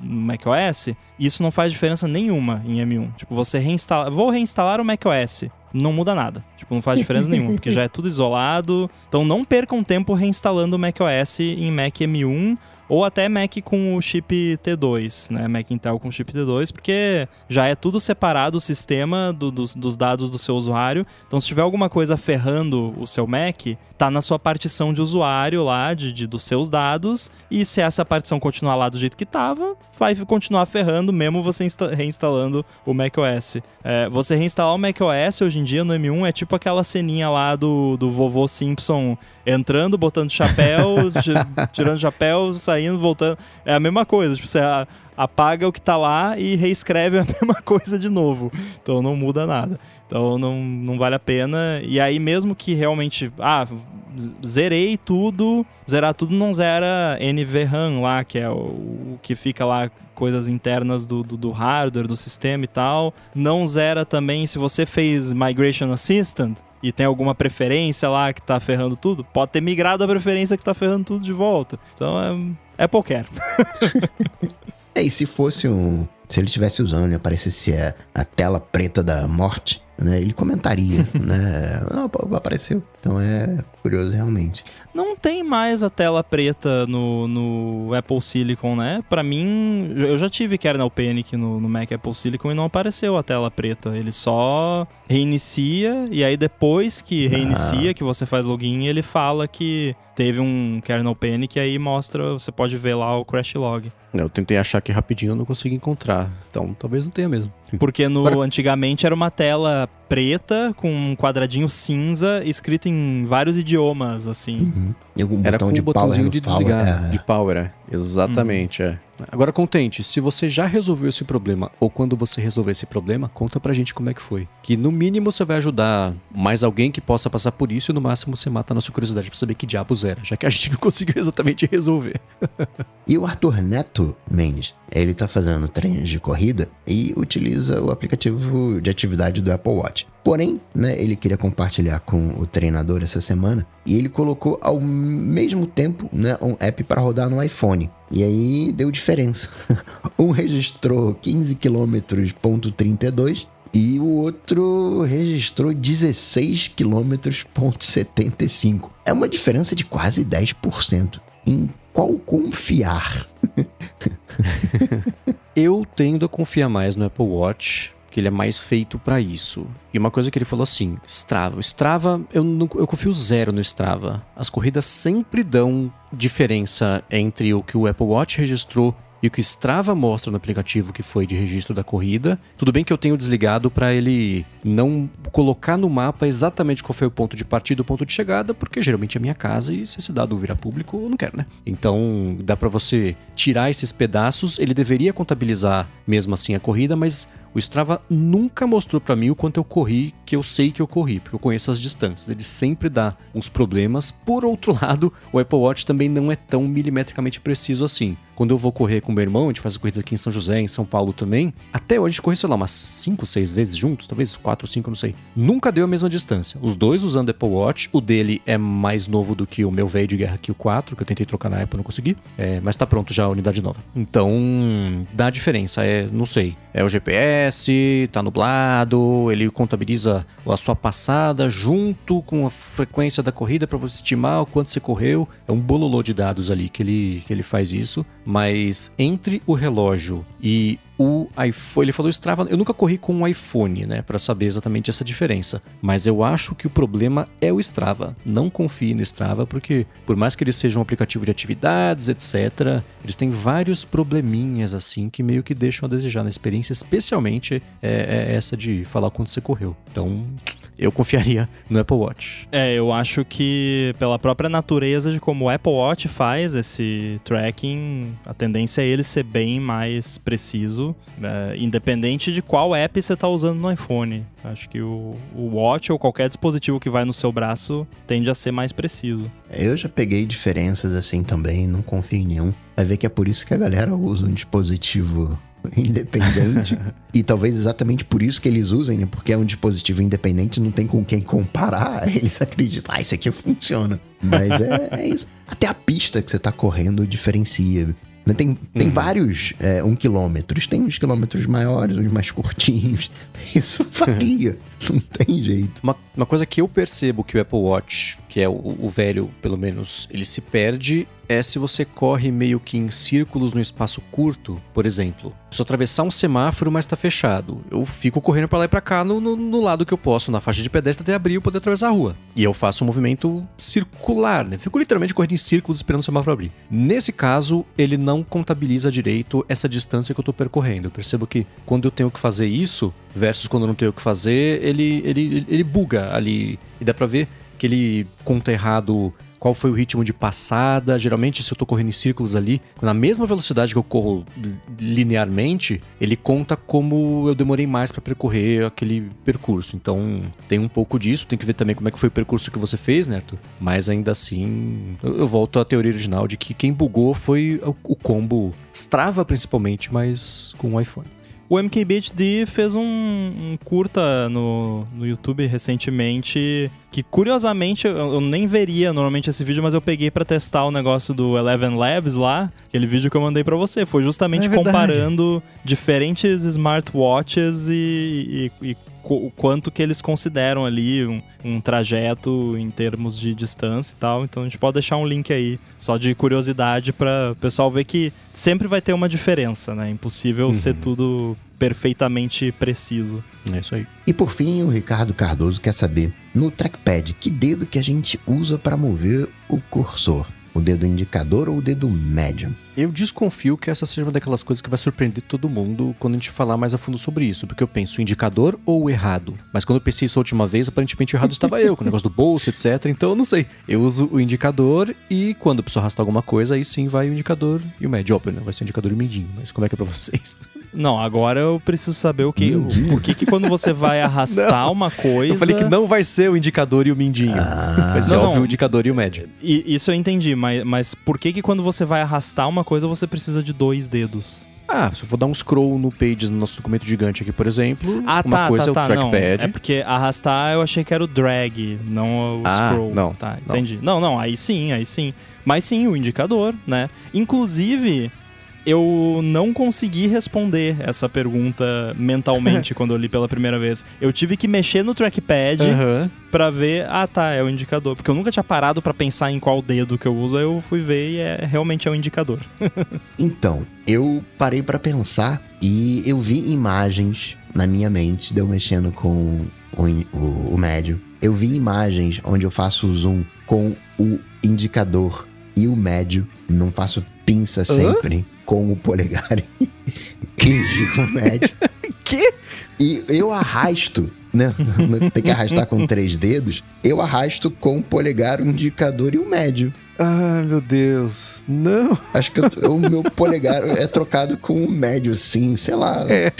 no macOS, isso não faz diferença nenhuma em M1. Tipo, você reinstala, vou reinstalar o macOS, não muda nada. Tipo, não faz diferença nenhuma, porque já é tudo isolado. Então não percam tempo reinstalando o macOS em Mac M1 ou até Mac com o chip T2, né? Mac Intel com chip T2, porque já é tudo separado o sistema do, dos, dos dados do seu usuário. Então, se tiver alguma coisa ferrando o seu Mac, tá na sua partição de usuário lá, de, de dos seus dados, e se essa partição continuar lá do jeito que tava, vai continuar ferrando mesmo você reinstalando o macOS. É, você reinstalar o macOS hoje em dia no M1 é tipo aquela ceninha lá do, do vovô Simpson entrando, botando chapéu, [laughs] tirando chapéu, saindo, voltando. É a mesma coisa, tipo, você apaga o que tá lá e reescreve a [laughs] mesma coisa de novo. Então não muda nada. Então não, não vale a pena. E aí, mesmo que realmente. Ah, zerei tudo. Zerar tudo não zera NVRAM lá, que é o, o que fica lá, coisas internas do, do, do, hardware, do sistema e tal. Não zera também se você fez Migration Assistant e tem alguma preferência lá que tá ferrando tudo. Pode ter migrado a preferência que tá ferrando tudo de volta. Então é, é qualquer. [laughs] é, e se fosse um. Se ele estivesse usando e aparecesse a, a tela preta da morte, né? Ele comentaria, [laughs] né? Não, apareceu. Então é curioso realmente. Não tem mais a tela preta no, no Apple Silicon, né? Para mim, eu já tive kernel panic no, no Mac Apple Silicon e não apareceu a tela preta. Ele só reinicia e aí depois que reinicia, ah. que você faz login, ele fala que teve um kernel panic e aí mostra, você pode ver lá o crash log. Eu tentei achar aqui rapidinho, eu não consegui encontrar. Então, talvez não tenha mesmo. Porque no Agora... antigamente era uma tela preta com um quadradinho cinza escrito em vários idiomas, assim. Uhum. E um Era com o de botãozinho de desligar, power, é. de power, é. Exatamente, uhum. é. Agora, contente, se você já resolveu esse problema ou quando você resolver esse problema, conta pra gente como é que foi. Que no mínimo você vai ajudar mais alguém que possa passar por isso e no máximo você mata a nossa curiosidade pra saber que diabos era, já que a gente [laughs] não conseguiu exatamente resolver. [laughs] e o Arthur Neto Mendes, ele tá fazendo treinos de corrida e utiliza o aplicativo de atividade do Apple Watch. Porém, né, ele queria compartilhar com o treinador essa semana e ele colocou ao mesmo tempo né, um app para rodar no iPhone. E aí deu diferença. [laughs] um registrou 15 km ponto 32 e o outro registrou 16 km ponto 75. É uma diferença de quase 10%. Em qual confiar? [laughs] [laughs] Eu tendo a confiar mais no Apple Watch que ele é mais feito para isso. E uma coisa que ele falou assim, Strava. Strava, eu, não, eu confio zero no Strava. As corridas sempre dão diferença entre o que o Apple Watch registrou e o que Strava mostra no aplicativo que foi de registro da corrida. Tudo bem que eu tenho desligado para ele não colocar no mapa exatamente qual foi o ponto de partida e o ponto de chegada, porque geralmente é minha casa e se esse dado virar público, eu não quero, né? Então dá para você tirar esses pedaços. Ele deveria contabilizar mesmo assim a corrida, mas o Strava nunca mostrou para mim o quanto eu corri, que eu sei que eu corri, porque eu conheço as distâncias. Ele sempre dá uns problemas. Por outro [laughs] lado, o Apple Watch também não é tão milimetricamente preciso assim. Quando eu vou correr com meu irmão, a gente faz corridas aqui em São José, em São Paulo também. Até hoje a gente correu, sei lá, umas 5, 6 vezes juntos, talvez 4, 5, não sei. Nunca deu a mesma distância. Os dois usando Apple Watch. O dele é mais novo do que o meu velho de guerra aqui, o 4, que eu tentei trocar na Apple não consegui. É, mas tá pronto já a unidade nova. Então, dá diferença. É, não sei. É o GPS GPS, tá nublado, ele contabiliza a sua passada junto com a frequência da corrida para você estimar o quanto você correu. É um bololô de dados ali que ele, que ele faz isso. Mas entre o relógio e o iPhone. Ele falou Strava. Eu nunca corri com um iPhone, né, para saber exatamente essa diferença. Mas eu acho que o problema é o Strava. Não confie no Strava, porque por mais que ele seja um aplicativo de atividades, etc., eles têm vários probleminhas assim que meio que deixam a desejar na experiência, especialmente é, é essa de falar quanto você correu. Então, eu confiaria no Apple Watch. É, eu acho que pela própria natureza de como o Apple Watch faz esse tracking, a tendência é ele ser bem mais preciso, é, independente de qual app você está usando no iPhone. Acho que o, o Watch ou qualquer dispositivo que vai no seu braço tende a ser mais preciso. Eu já peguei diferenças assim também, não confio em nenhum. Vai ver que é por isso que a galera usa um dispositivo [laughs] independente. e talvez exatamente por isso que eles usem, né? Porque é um dispositivo independente, não tem com quem comparar. [laughs] Eles acreditam, ah, isso aqui funciona. Mas é, é isso. Até a pista que você tá correndo diferencia. Né, tem, tem uhum. vários é, um quilômetros, tem uns quilômetros maiores, uns mais curtinhos. [laughs] Isso varia, não tem jeito. Uma, uma coisa que eu percebo que o Apple Watch, que é o, o velho, pelo menos, ele se perde é se você corre meio que em círculos no espaço curto, por exemplo. Preciso atravessar um semáforo, mas tá fechado. Eu fico correndo para lá e pra cá no, no, no, lado que eu posso, na faixa de pedestre, até abrir e poder atravessar a rua. E eu faço um movimento circular, né? Fico literalmente correndo em círculos esperando o semáforo abrir. Nesse caso, ele não contabiliza direito essa distância que eu tô percorrendo. Eu percebo que quando eu tenho que fazer isso, versus quando eu não tenho o que fazer, ele, ele, ele buga ali. E dá pra ver que ele conta errado qual foi o ritmo de passada. Geralmente, se eu tô correndo em círculos ali, na mesma velocidade que eu corro linearmente, ele conta como eu demorei mais para percorrer aquele percurso. Então, tem um pouco disso. Tem que ver também como é que foi o percurso que você fez, Neto. Mas ainda assim, eu, volto à teoria original de que quem bugou foi o, o combo Strava, principalmente, mas com o iPhone. O MKBHD fez um, um curta no, no YouTube recentemente que curiosamente eu, nem veria normalmente esse vídeo, mas eu peguei para testar o negócio do Eleven Labs lá, aquele vídeo que eu mandei para você. Foi justamente é comparando diferentes smartwatches e, e, e o quanto que eles consideram ali um, um, trajeto em termos de distância e tal. Então a gente pode deixar um link aí, só de curiosidade para o pessoal ver que sempre vai ter uma diferença, né? Impossível uhum. ser tudo perfeitamente preciso. É isso aí. E por fim, o Ricardo Cardoso quer saber, no trackpad, que dedo que a gente usa para mover o cursor? O dedo indicador ou o dedo médio? Eu desconfio que essa seja uma daquelas coisas que vai surpreender todo mundo quando a gente falar mais a fundo sobre isso, porque eu penso indicador ou errado. Mas quando eu pensei isso a última vez, aparentemente errado estava eu, com o negócio do bolso, etc. Então eu não sei. Eu uso o indicador e quando eu preciso arrastar alguma coisa, aí sim vai o indicador e o médio. Óbvio, né? Vai ser o indicador e o mindinho. Mas como é que é pra vocês? [laughs] Não, agora eu preciso saber o que. O, por que, que quando você vai [laughs] arrastar uma coisa. Eu falei que não vai ser o indicador e o mindinho. Ah. Vai ser não, óbvio o indicador e o médio. E, isso eu entendi, mas, mas por que, que quando você vai arrastar uma coisa, você precisa de dois dedos? Ah, se eu for dar um scroll no Pages no nosso documento gigante aqui, por exemplo, ah, uma tá, coisa tá, é o tá, trackpad. Não, é porque arrastar eu achei que era o drag, não o ah, scroll. Não, tá, entendi. Não. não, não, aí sim, aí sim. Mas sim, o indicador, né? Inclusive, eu não consegui responder essa pergunta mentalmente [laughs] quando eu li pela primeira vez. Eu tive que mexer no trackpad uhum. para ver, ah tá, é o indicador. Porque eu nunca tinha parado para pensar em qual dedo que eu uso, aí eu fui ver e é, realmente é o indicador. [laughs] então, eu parei para pensar e eu vi imagens na minha mente, deu mexendo com o, o, o médio. Eu vi imagens onde eu faço zoom com o indicador e o médio. Não faço pinça sempre. Hã? com o polegar e [laughs] o médio. [laughs] que? E eu arrasto, né? [laughs] Tem que arrastar com três dedos. Eu arrasto com o polegar, o indicador e o médio. Ah, meu Deus. Não. Acho que eu, o meu polegar é trocado com o médio, sim, sei lá. É.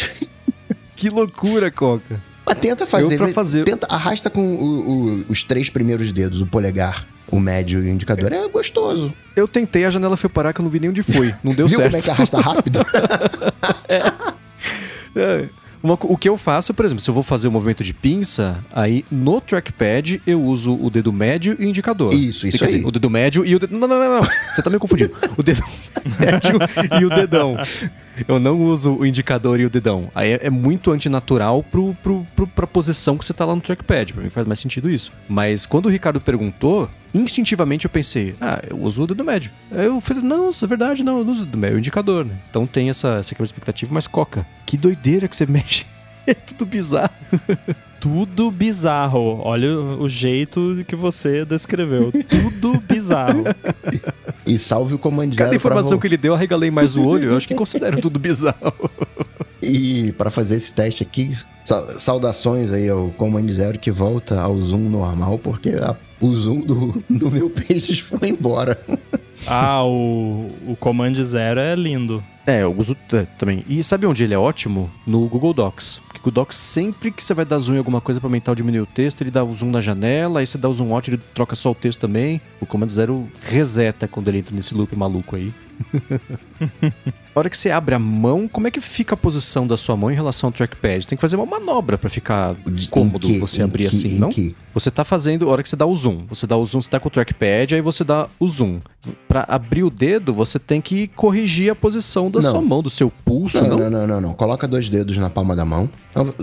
Que loucura, Coca. Mas tenta fazer. Eu pra fazer. Tenta, arrasta com o, o, os três primeiros dedos, o polegar o médio e o indicador é gostoso. Eu tentei, a janela foi parar que eu não vi nem onde foi. Não deu [laughs] Viu certo. como é que arrasta rápido? [laughs] é. é. Uma, o que eu faço, por exemplo, se eu vou fazer o um movimento de pinça, aí no trackpad eu uso o dedo médio e o indicador. Isso, isso Quer aí. Dizer, o dedo médio e o dedo... Não, não, não, não. Você tá me confundindo. [laughs] O dedo médio e o dedão. Eu não uso o indicador e o dedão. Aí é, é muito antinatural pro, pro, pro, pra posição que você tá lá no trackpad. Pra mim faz mais sentido isso. Mas quando o Ricardo perguntou, instintivamente eu pensei, ah, eu uso o dedo médio. Aí eu falei, não, isso é verdade, não, eu uso o dedo médio, é o indicador, né? Então tem essa, essa expectativa, mas coca. Que doideira que você [laughs] mexe. É tudo bizarro. Tudo bizarro. Olha o jeito que você descreveu. Tudo bizarro. [laughs] E salve o comando Cada informação que ele deu, arregalei mais o olho. Eu acho que considero tudo bizarro. [laughs] E para fazer esse teste aqui, saudações aí ao Command Zero que volta ao zoom normal, porque a, o zoom do, do meu [laughs] peixe foi embora. Ah, o, o Command Zero é lindo. É, eu uso é, também. E sabe onde ele é ótimo? No Google Docs. Porque o Docs, sempre que você vai dar zoom em alguma coisa para aumentar ou diminuir o texto, ele dá o zoom na janela, aí você dá o zoom out, ele troca só o texto também. O Command Zero reseta quando ele entra nesse loop maluco aí. [laughs] a hora que você abre a mão, como é que fica a posição da sua mão em relação ao trackpad? Tem que fazer uma manobra para ficar cômodo que, você abrir que, assim, não? Que? Você tá fazendo, a hora que você dá o zoom, você dá o zoom, você tá com o trackpad, aí você dá o zoom. Para abrir o dedo, você tem que corrigir a posição da não. sua mão, do seu pulso, não, não? Não, não, não, não. Coloca dois dedos na palma da mão.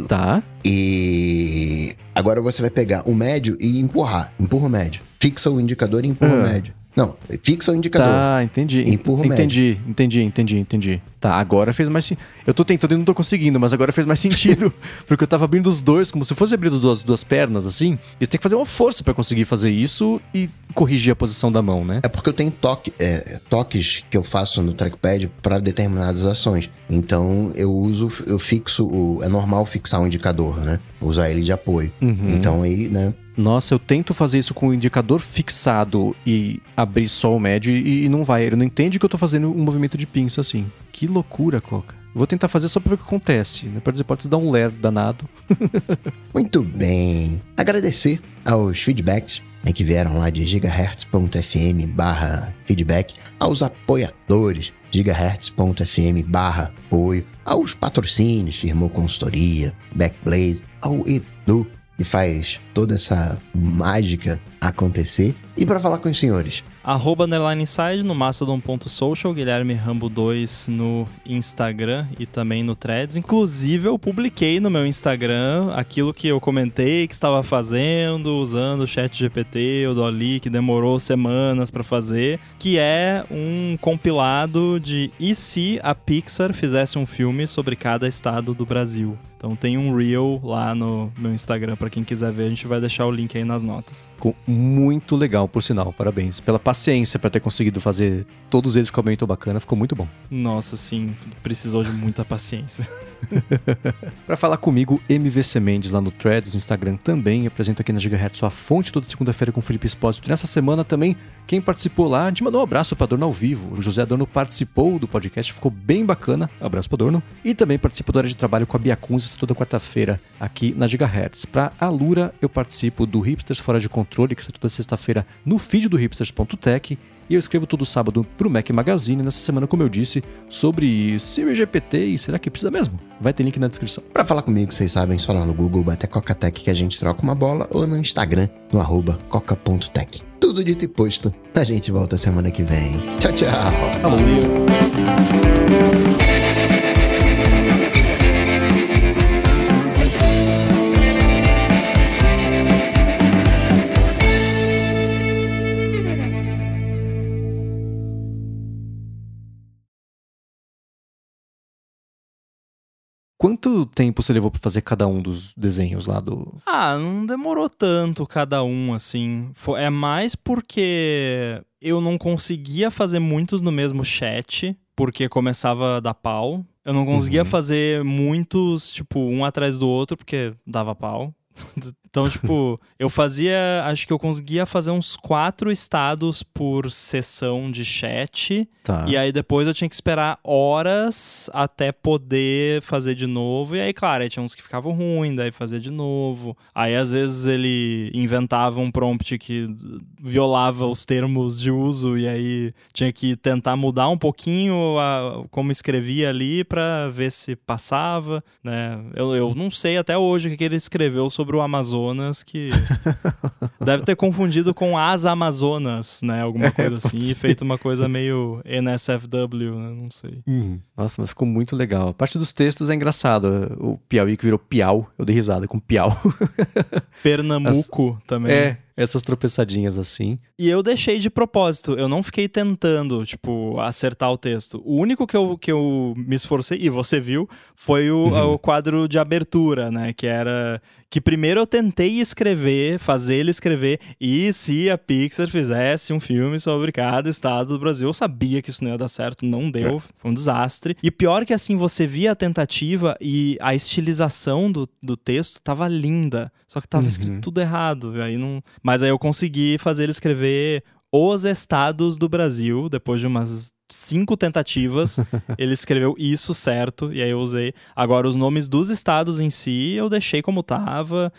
Tá. E agora você vai pegar o médio e empurrar. Empurra o médio. Fixa o indicador e empurra o ah. médio. Não, fixa o indicador. Tá, entendi. Empurra o Entendi, médio. entendi, entendi, entendi. Tá, agora fez mais sentido. Eu tô tentando e não tô conseguindo, mas agora fez mais sentido. [laughs] porque eu tava abrindo os dois, como se fosse abrir as duas, duas pernas, assim. E você tem que fazer uma força para conseguir fazer isso e corrigir a posição da mão, né? É porque eu tenho toque, é, toques que eu faço no trackpad para determinadas ações. Então eu uso, eu fixo o. É normal fixar o indicador, né? Usar ele de apoio. Uhum. Então aí, né? Nossa, eu tento fazer isso com o indicador fixado e abrir só o médio e, e não vai. Ele não entende que eu tô fazendo um movimento de pinça assim. Que loucura, Coca. Vou tentar fazer só pra ver o que acontece. Né? Pode, pode dar um ler danado. [laughs] Muito bem. Agradecer aos feedbacks né, que vieram lá de gigahertz.fm barra feedback, aos apoiadores gigahertz.fm barra apoio, aos patrocínios, firmou consultoria, Backblaze, ao Edu, que faz toda essa mágica acontecer. E para falar com os senhores, Arroba Underline Inside no Mastodon.social, Guilherme Rambo 2 no Instagram e também no Threads. Inclusive, eu publiquei no meu Instagram aquilo que eu comentei que estava fazendo, usando o chat GPT, o Dolly, que demorou semanas para fazer, que é um compilado de e se a Pixar fizesse um filme sobre cada estado do Brasil. Então tem um reel lá no meu Instagram para quem quiser ver, a gente vai deixar o link aí nas notas. Ficou muito legal, por sinal. Parabéns pela paciência para ter conseguido fazer todos eles com muito bacana, ficou muito bom. Nossa, sim, precisou de muita paciência. [laughs] para falar comigo, MVC Mendes lá no Threads, no Instagram também. Apresento aqui na Gigahertz sua fonte toda segunda-feira com o Felipe Espósito. Nessa semana também, quem participou lá, de mandou um abraço para Adorno ao vivo. O José Adorno participou do podcast, ficou bem bacana. Abraço para Adorno. E também participou da área de trabalho com a Bia Kunz, toda quarta-feira aqui na Gigahertz. Para a Lura, eu participo do Hipsters Fora de Controle, que está toda sexta-feira no feed do hipsters.tech. E eu escrevo todo sábado para o Mac Magazine, nessa semana, como eu disse, sobre Siri GPT e será que precisa mesmo? Vai ter link na descrição. Para falar comigo, vocês sabem, só lá no Google, bater Coca-Tech que a gente troca uma bola, ou no Instagram, no arroba coca.tech. Tudo dito e posto, a gente volta semana que vem. Tchau, tchau. Valeu. Quanto tempo você levou para fazer cada um dos desenhos lá do. Ah, não demorou tanto cada um, assim. É mais porque eu não conseguia fazer muitos no mesmo chat, porque começava a dar pau. Eu não conseguia uhum. fazer muitos, tipo, um atrás do outro, porque dava pau. [laughs] Então, tipo, eu fazia. Acho que eu conseguia fazer uns quatro estados por sessão de chat. Tá. E aí depois eu tinha que esperar horas até poder fazer de novo. E aí, claro, aí tinha uns que ficavam ruins, daí fazia de novo. Aí às vezes ele inventava um prompt que violava os termos de uso. E aí tinha que tentar mudar um pouquinho a, como escrevia ali para ver se passava. Né? Eu, eu não sei até hoje o que ele escreveu sobre o Amazonas Amazonas que [laughs] deve ter confundido com as Amazonas, né? Alguma é, coisa é, assim, ser. e feito uma coisa meio NSFW, né? Não sei. Uhum. Nossa, mas ficou muito legal. A parte dos textos é engraçado. O Piauí que virou Piau, eu dei risada com Piau. [laughs] Pernambuco As... também. É, Essas tropeçadinhas assim. E eu deixei de propósito, eu não fiquei tentando, tipo, acertar o texto. O único que eu, que eu me esforcei, e você viu, foi o, uhum. o quadro de abertura, né? Que era que primeiro eu tentei escrever, fazer ele escrever, e se a Pixar fizesse um filme sobre cada estado do Brasil, eu sabia que isso não ia dar certo, não deu, é. foi um desastre. E pior que assim, você via a tentativa e a estilização do, do texto tava linda, só que tava uhum. escrito tudo errado, aí não... mas aí eu consegui fazer ele escrever os estados do Brasil, depois de umas cinco tentativas, [laughs] ele escreveu isso certo, e aí eu usei. Agora, os nomes dos estados em si, eu deixei como tava.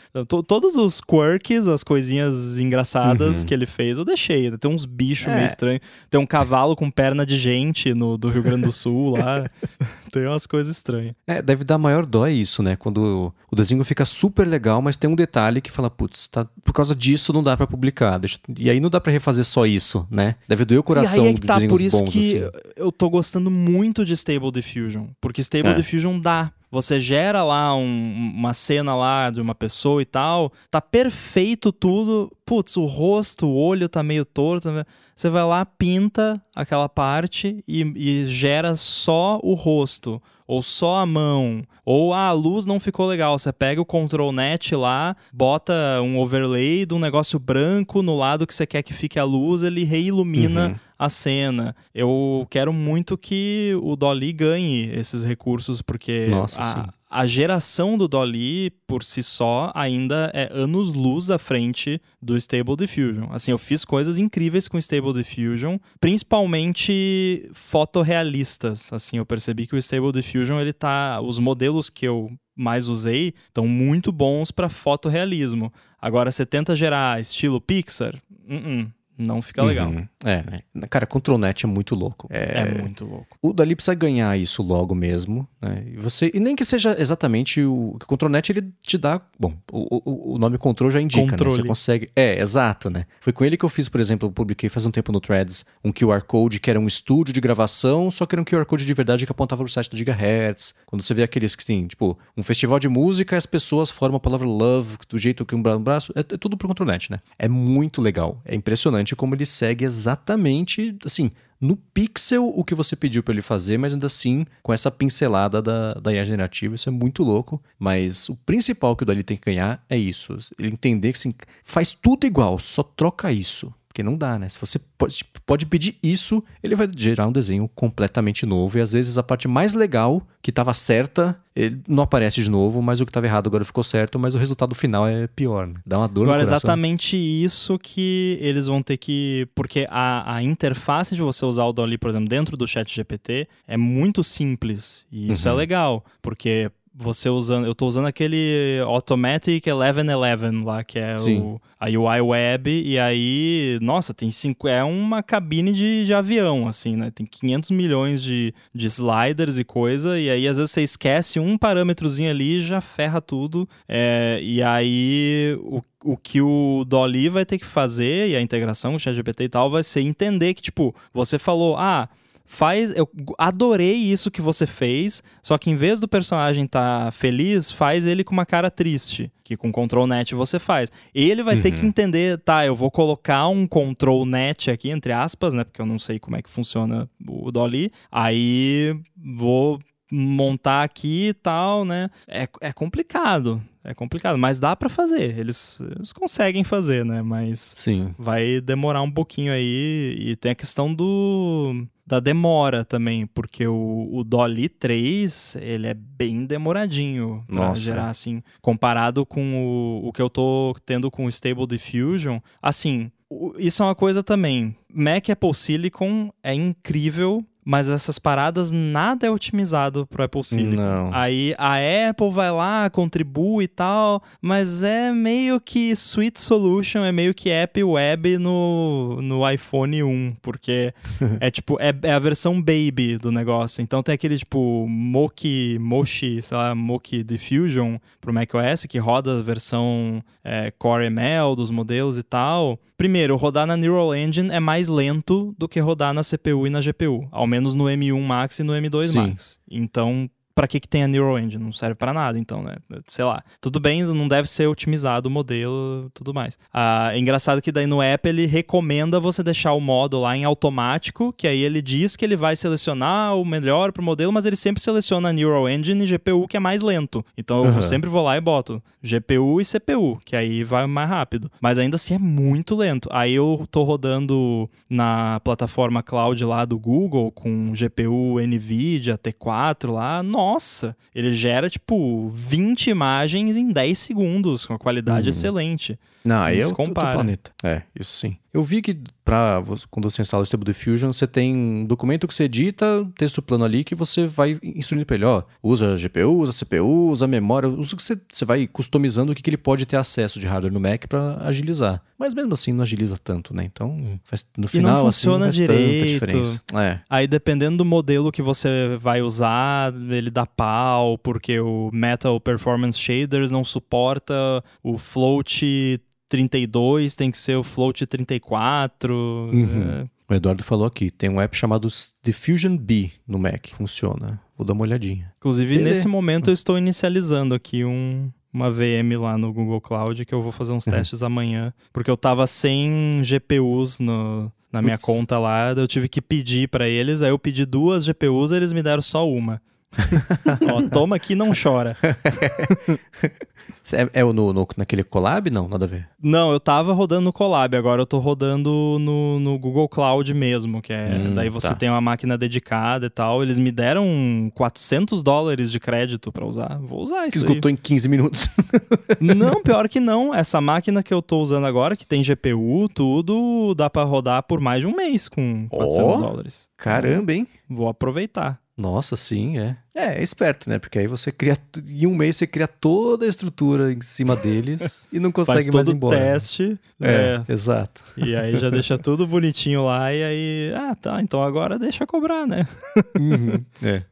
Todos os quirks, as coisinhas engraçadas uhum. que ele fez, eu deixei. Tem uns bichos é. meio estranhos. Tem um cavalo com perna de gente no, do Rio Grande do Sul lá. [laughs] tem umas coisas estranhas. É, deve dar maior dó isso, né? Quando o desenho fica super legal, mas tem um detalhe que fala, putz, tá, por causa disso não dá para publicar. Deixa... E aí não dá para refazer só isso, né? Deve doer o coração e aí é que tá, por isso bons, que assim. Eu tô gostando muito de Stable Diffusion, porque Stable é. Diffusion dá. Você gera lá um, uma cena lá de uma pessoa e tal, tá perfeito tudo, putz, o rosto, o olho tá meio torto, você vai lá, pinta aquela parte e, e gera só o rosto ou só a mão, ou ah, a luz não ficou legal, você pega o control net lá, bota um overlay de um negócio branco no lado que você quer que fique a luz, ele reilumina uhum. a cena. Eu quero muito que o Dolly ganhe esses recursos, porque Nossa, a, a geração do Dolly por si só ainda é anos luz à frente do Stable Diffusion. Assim, eu fiz coisas incríveis com Stable Diffusion, principalmente fotorrealistas. Assim, eu percebi que o Stable Diffusion ele tá, os modelos que eu mais usei estão muito bons para fotorrealismo. Agora, você tenta gerar estilo Pixar? Uh -uh não fica legal. Uhum. É, né? Cara, ControlNet é muito louco. É... é, muito louco. O Dali precisa ganhar isso logo mesmo, né? E você e nem que seja exatamente o, o ControlNet ele te dá, bom, o, o, o nome Control já indica, Controle. né? Você consegue. É, exato, né? Foi com ele que eu fiz, por exemplo, eu publiquei faz um tempo no Threads um QR Code que era um estúdio de gravação, só que era um QR Code de verdade que apontava o site do Gigahertz. Quando você vê aqueles que tem, tipo, um festival de música, as pessoas formam a palavra love do jeito que um braço, é, é tudo pro ControlNet, né? É muito legal. É impressionante como ele segue exatamente, assim, no pixel o que você pediu para ele fazer, mas ainda assim com essa pincelada da, da IA generativa. Isso é muito louco. Mas o principal que o Dali tem que ganhar é isso. Ele entender que assim, faz tudo igual, só troca isso. Porque não dá, né? Se você pode, pode pedir isso, ele vai gerar um desenho completamente novo. E às vezes a parte mais legal, que estava certa, ele não aparece de novo, mas o que estava errado agora ficou certo, mas o resultado final é pior. Né? Dá uma dor agora, no coração. exatamente isso que eles vão ter que. Porque a, a interface de você usar o Dolly, por exemplo, dentro do chat GPT é muito simples. E isso é uhum. é legal, porque você usando. Eu tô usando aquele Automatic 1111 lá, que é o, a UI web, e aí, nossa, tem cinco. É uma cabine de, de avião, assim, né? Tem 500 milhões de, de sliders e coisa, e aí às vezes você esquece um parâmetrozinho ali e já ferra tudo. É, e aí o o que o Dolly vai ter que fazer e a integração com o ChatGPT e tal vai ser entender que, tipo, você falou, ah, faz. Eu adorei isso que você fez, só que em vez do personagem estar tá feliz, faz ele com uma cara triste, que com Control Net você faz. Ele vai uhum. ter que uhum. entender, tá, eu vou colocar um Control Net aqui, entre aspas, né, porque eu não sei como é que funciona o Dolly, aí vou montar aqui e tal, né? É, é complicado. É complicado, mas dá para fazer. Eles, eles, conseguem fazer, né? Mas Sim. vai demorar um pouquinho aí. E tem a questão do da demora também, porque o, o Dolly 3, ele é bem demoradinho pra Nossa, gerar, é. assim, comparado com o, o que eu tô tendo com o Stable Diffusion. Assim, isso é uma coisa também. Mac Apple Silicon é incrível mas essas paradas nada é otimizado pro Apple Silicon. Não. Aí a Apple vai lá, contribui e tal, mas é meio que Sweet Solution, é meio que App Web no, no iPhone 1, porque [laughs] é tipo, é, é, a versão baby do negócio. Então tem aquele tipo Moki, Moshi, sei lá, Moki Diffusion pro macOS, que roda a versão é, Core ML dos modelos e tal. Primeiro, rodar na Neural Engine é mais lento do que rodar na CPU e na GPU, ao menos no M1 Max e no M2 Sim. Max. Então, pra que, que tem a Neural Engine? Não serve para nada, então, né? Sei lá. Tudo bem, não deve ser otimizado o modelo tudo mais. Ah, é engraçado que daí no app ele recomenda você deixar o modo lá em automático, que aí ele diz que ele vai selecionar o melhor pro modelo, mas ele sempre seleciona a Neural Engine e GPU, que é mais lento. Então eu Uhum. sempre vou lá e boto GPU e CPU, que aí vai mais rápido. Mas ainda assim é muito lento. Aí eu tô rodando na plataforma cloud lá do Google com GPU NVIDIA T4 lá. Nossa, ele gera tipo 20 imagens em 10 segundos com a qualidade Uhum. excelente. Não, aí é outro planeta. É, isso sim. Eu vi que pra, quando você instala o Stable Diffusion, você tem um documento que você edita, texto plano ali, que você vai instruindo pra ele, ó, usa GPU, usa CPU, usa memória, usa o que você, você vai customizando o que, que ele pode ter acesso de hardware no Mac pra agilizar. Mas mesmo assim não agiliza tanto, né? Então, faz, no final, assim, funciona não faz tanta direito. diferença. É. Aí, dependendo do modelo que você vai usar, ele dá pau, porque o Metal Performance Shaders não suporta o Float 32, tem que ser o Float 34. Uhum. O Eduardo falou aqui, tem um app chamado Diffusion B no Mac, funciona. Vou dar uma olhadinha. Inclusive, Beleza. nesse momento, eu estou inicializando aqui um, uma VM lá no Google Cloud, que eu vou fazer uns Uhum. testes amanhã, porque eu tava sem GPUs no, na minha Putz. conta lá, eu tive que pedir pra eles, aí eu pedi duas GPUs, eles me deram só uma. Ó, toma aqui, não chora. [laughs] É, é no, no- naquele collab? Não, nada a ver. Não, eu tava rodando no Colab, agora eu tô rodando no, no Google Cloud mesmo, que é. Hum, daí você tá. tem uma máquina dedicada e tal. Eles me deram 400 dólares de crédito pra usar. Vou usar Que isso. aí. esgotou em 15 minutos. [laughs] Não, [laughs] pior que não. Essa máquina que eu tô usando agora, que tem GPU, tudo, dá pra rodar por mais de um mês com 400 Ó. dólares. Caramba, hein? Vou aproveitar. Nossa, sim, é. É, é esperto, né? Porque aí você cria. Em um mês você cria toda a estrutura em cima deles [laughs] e não Faz consegue mais todo ir o embora. né? teste. É, é, exato. E aí já deixa [laughs] tudo bonitinho lá e aí, ah, tá, então agora deixa cobrar, né? Uhum. É.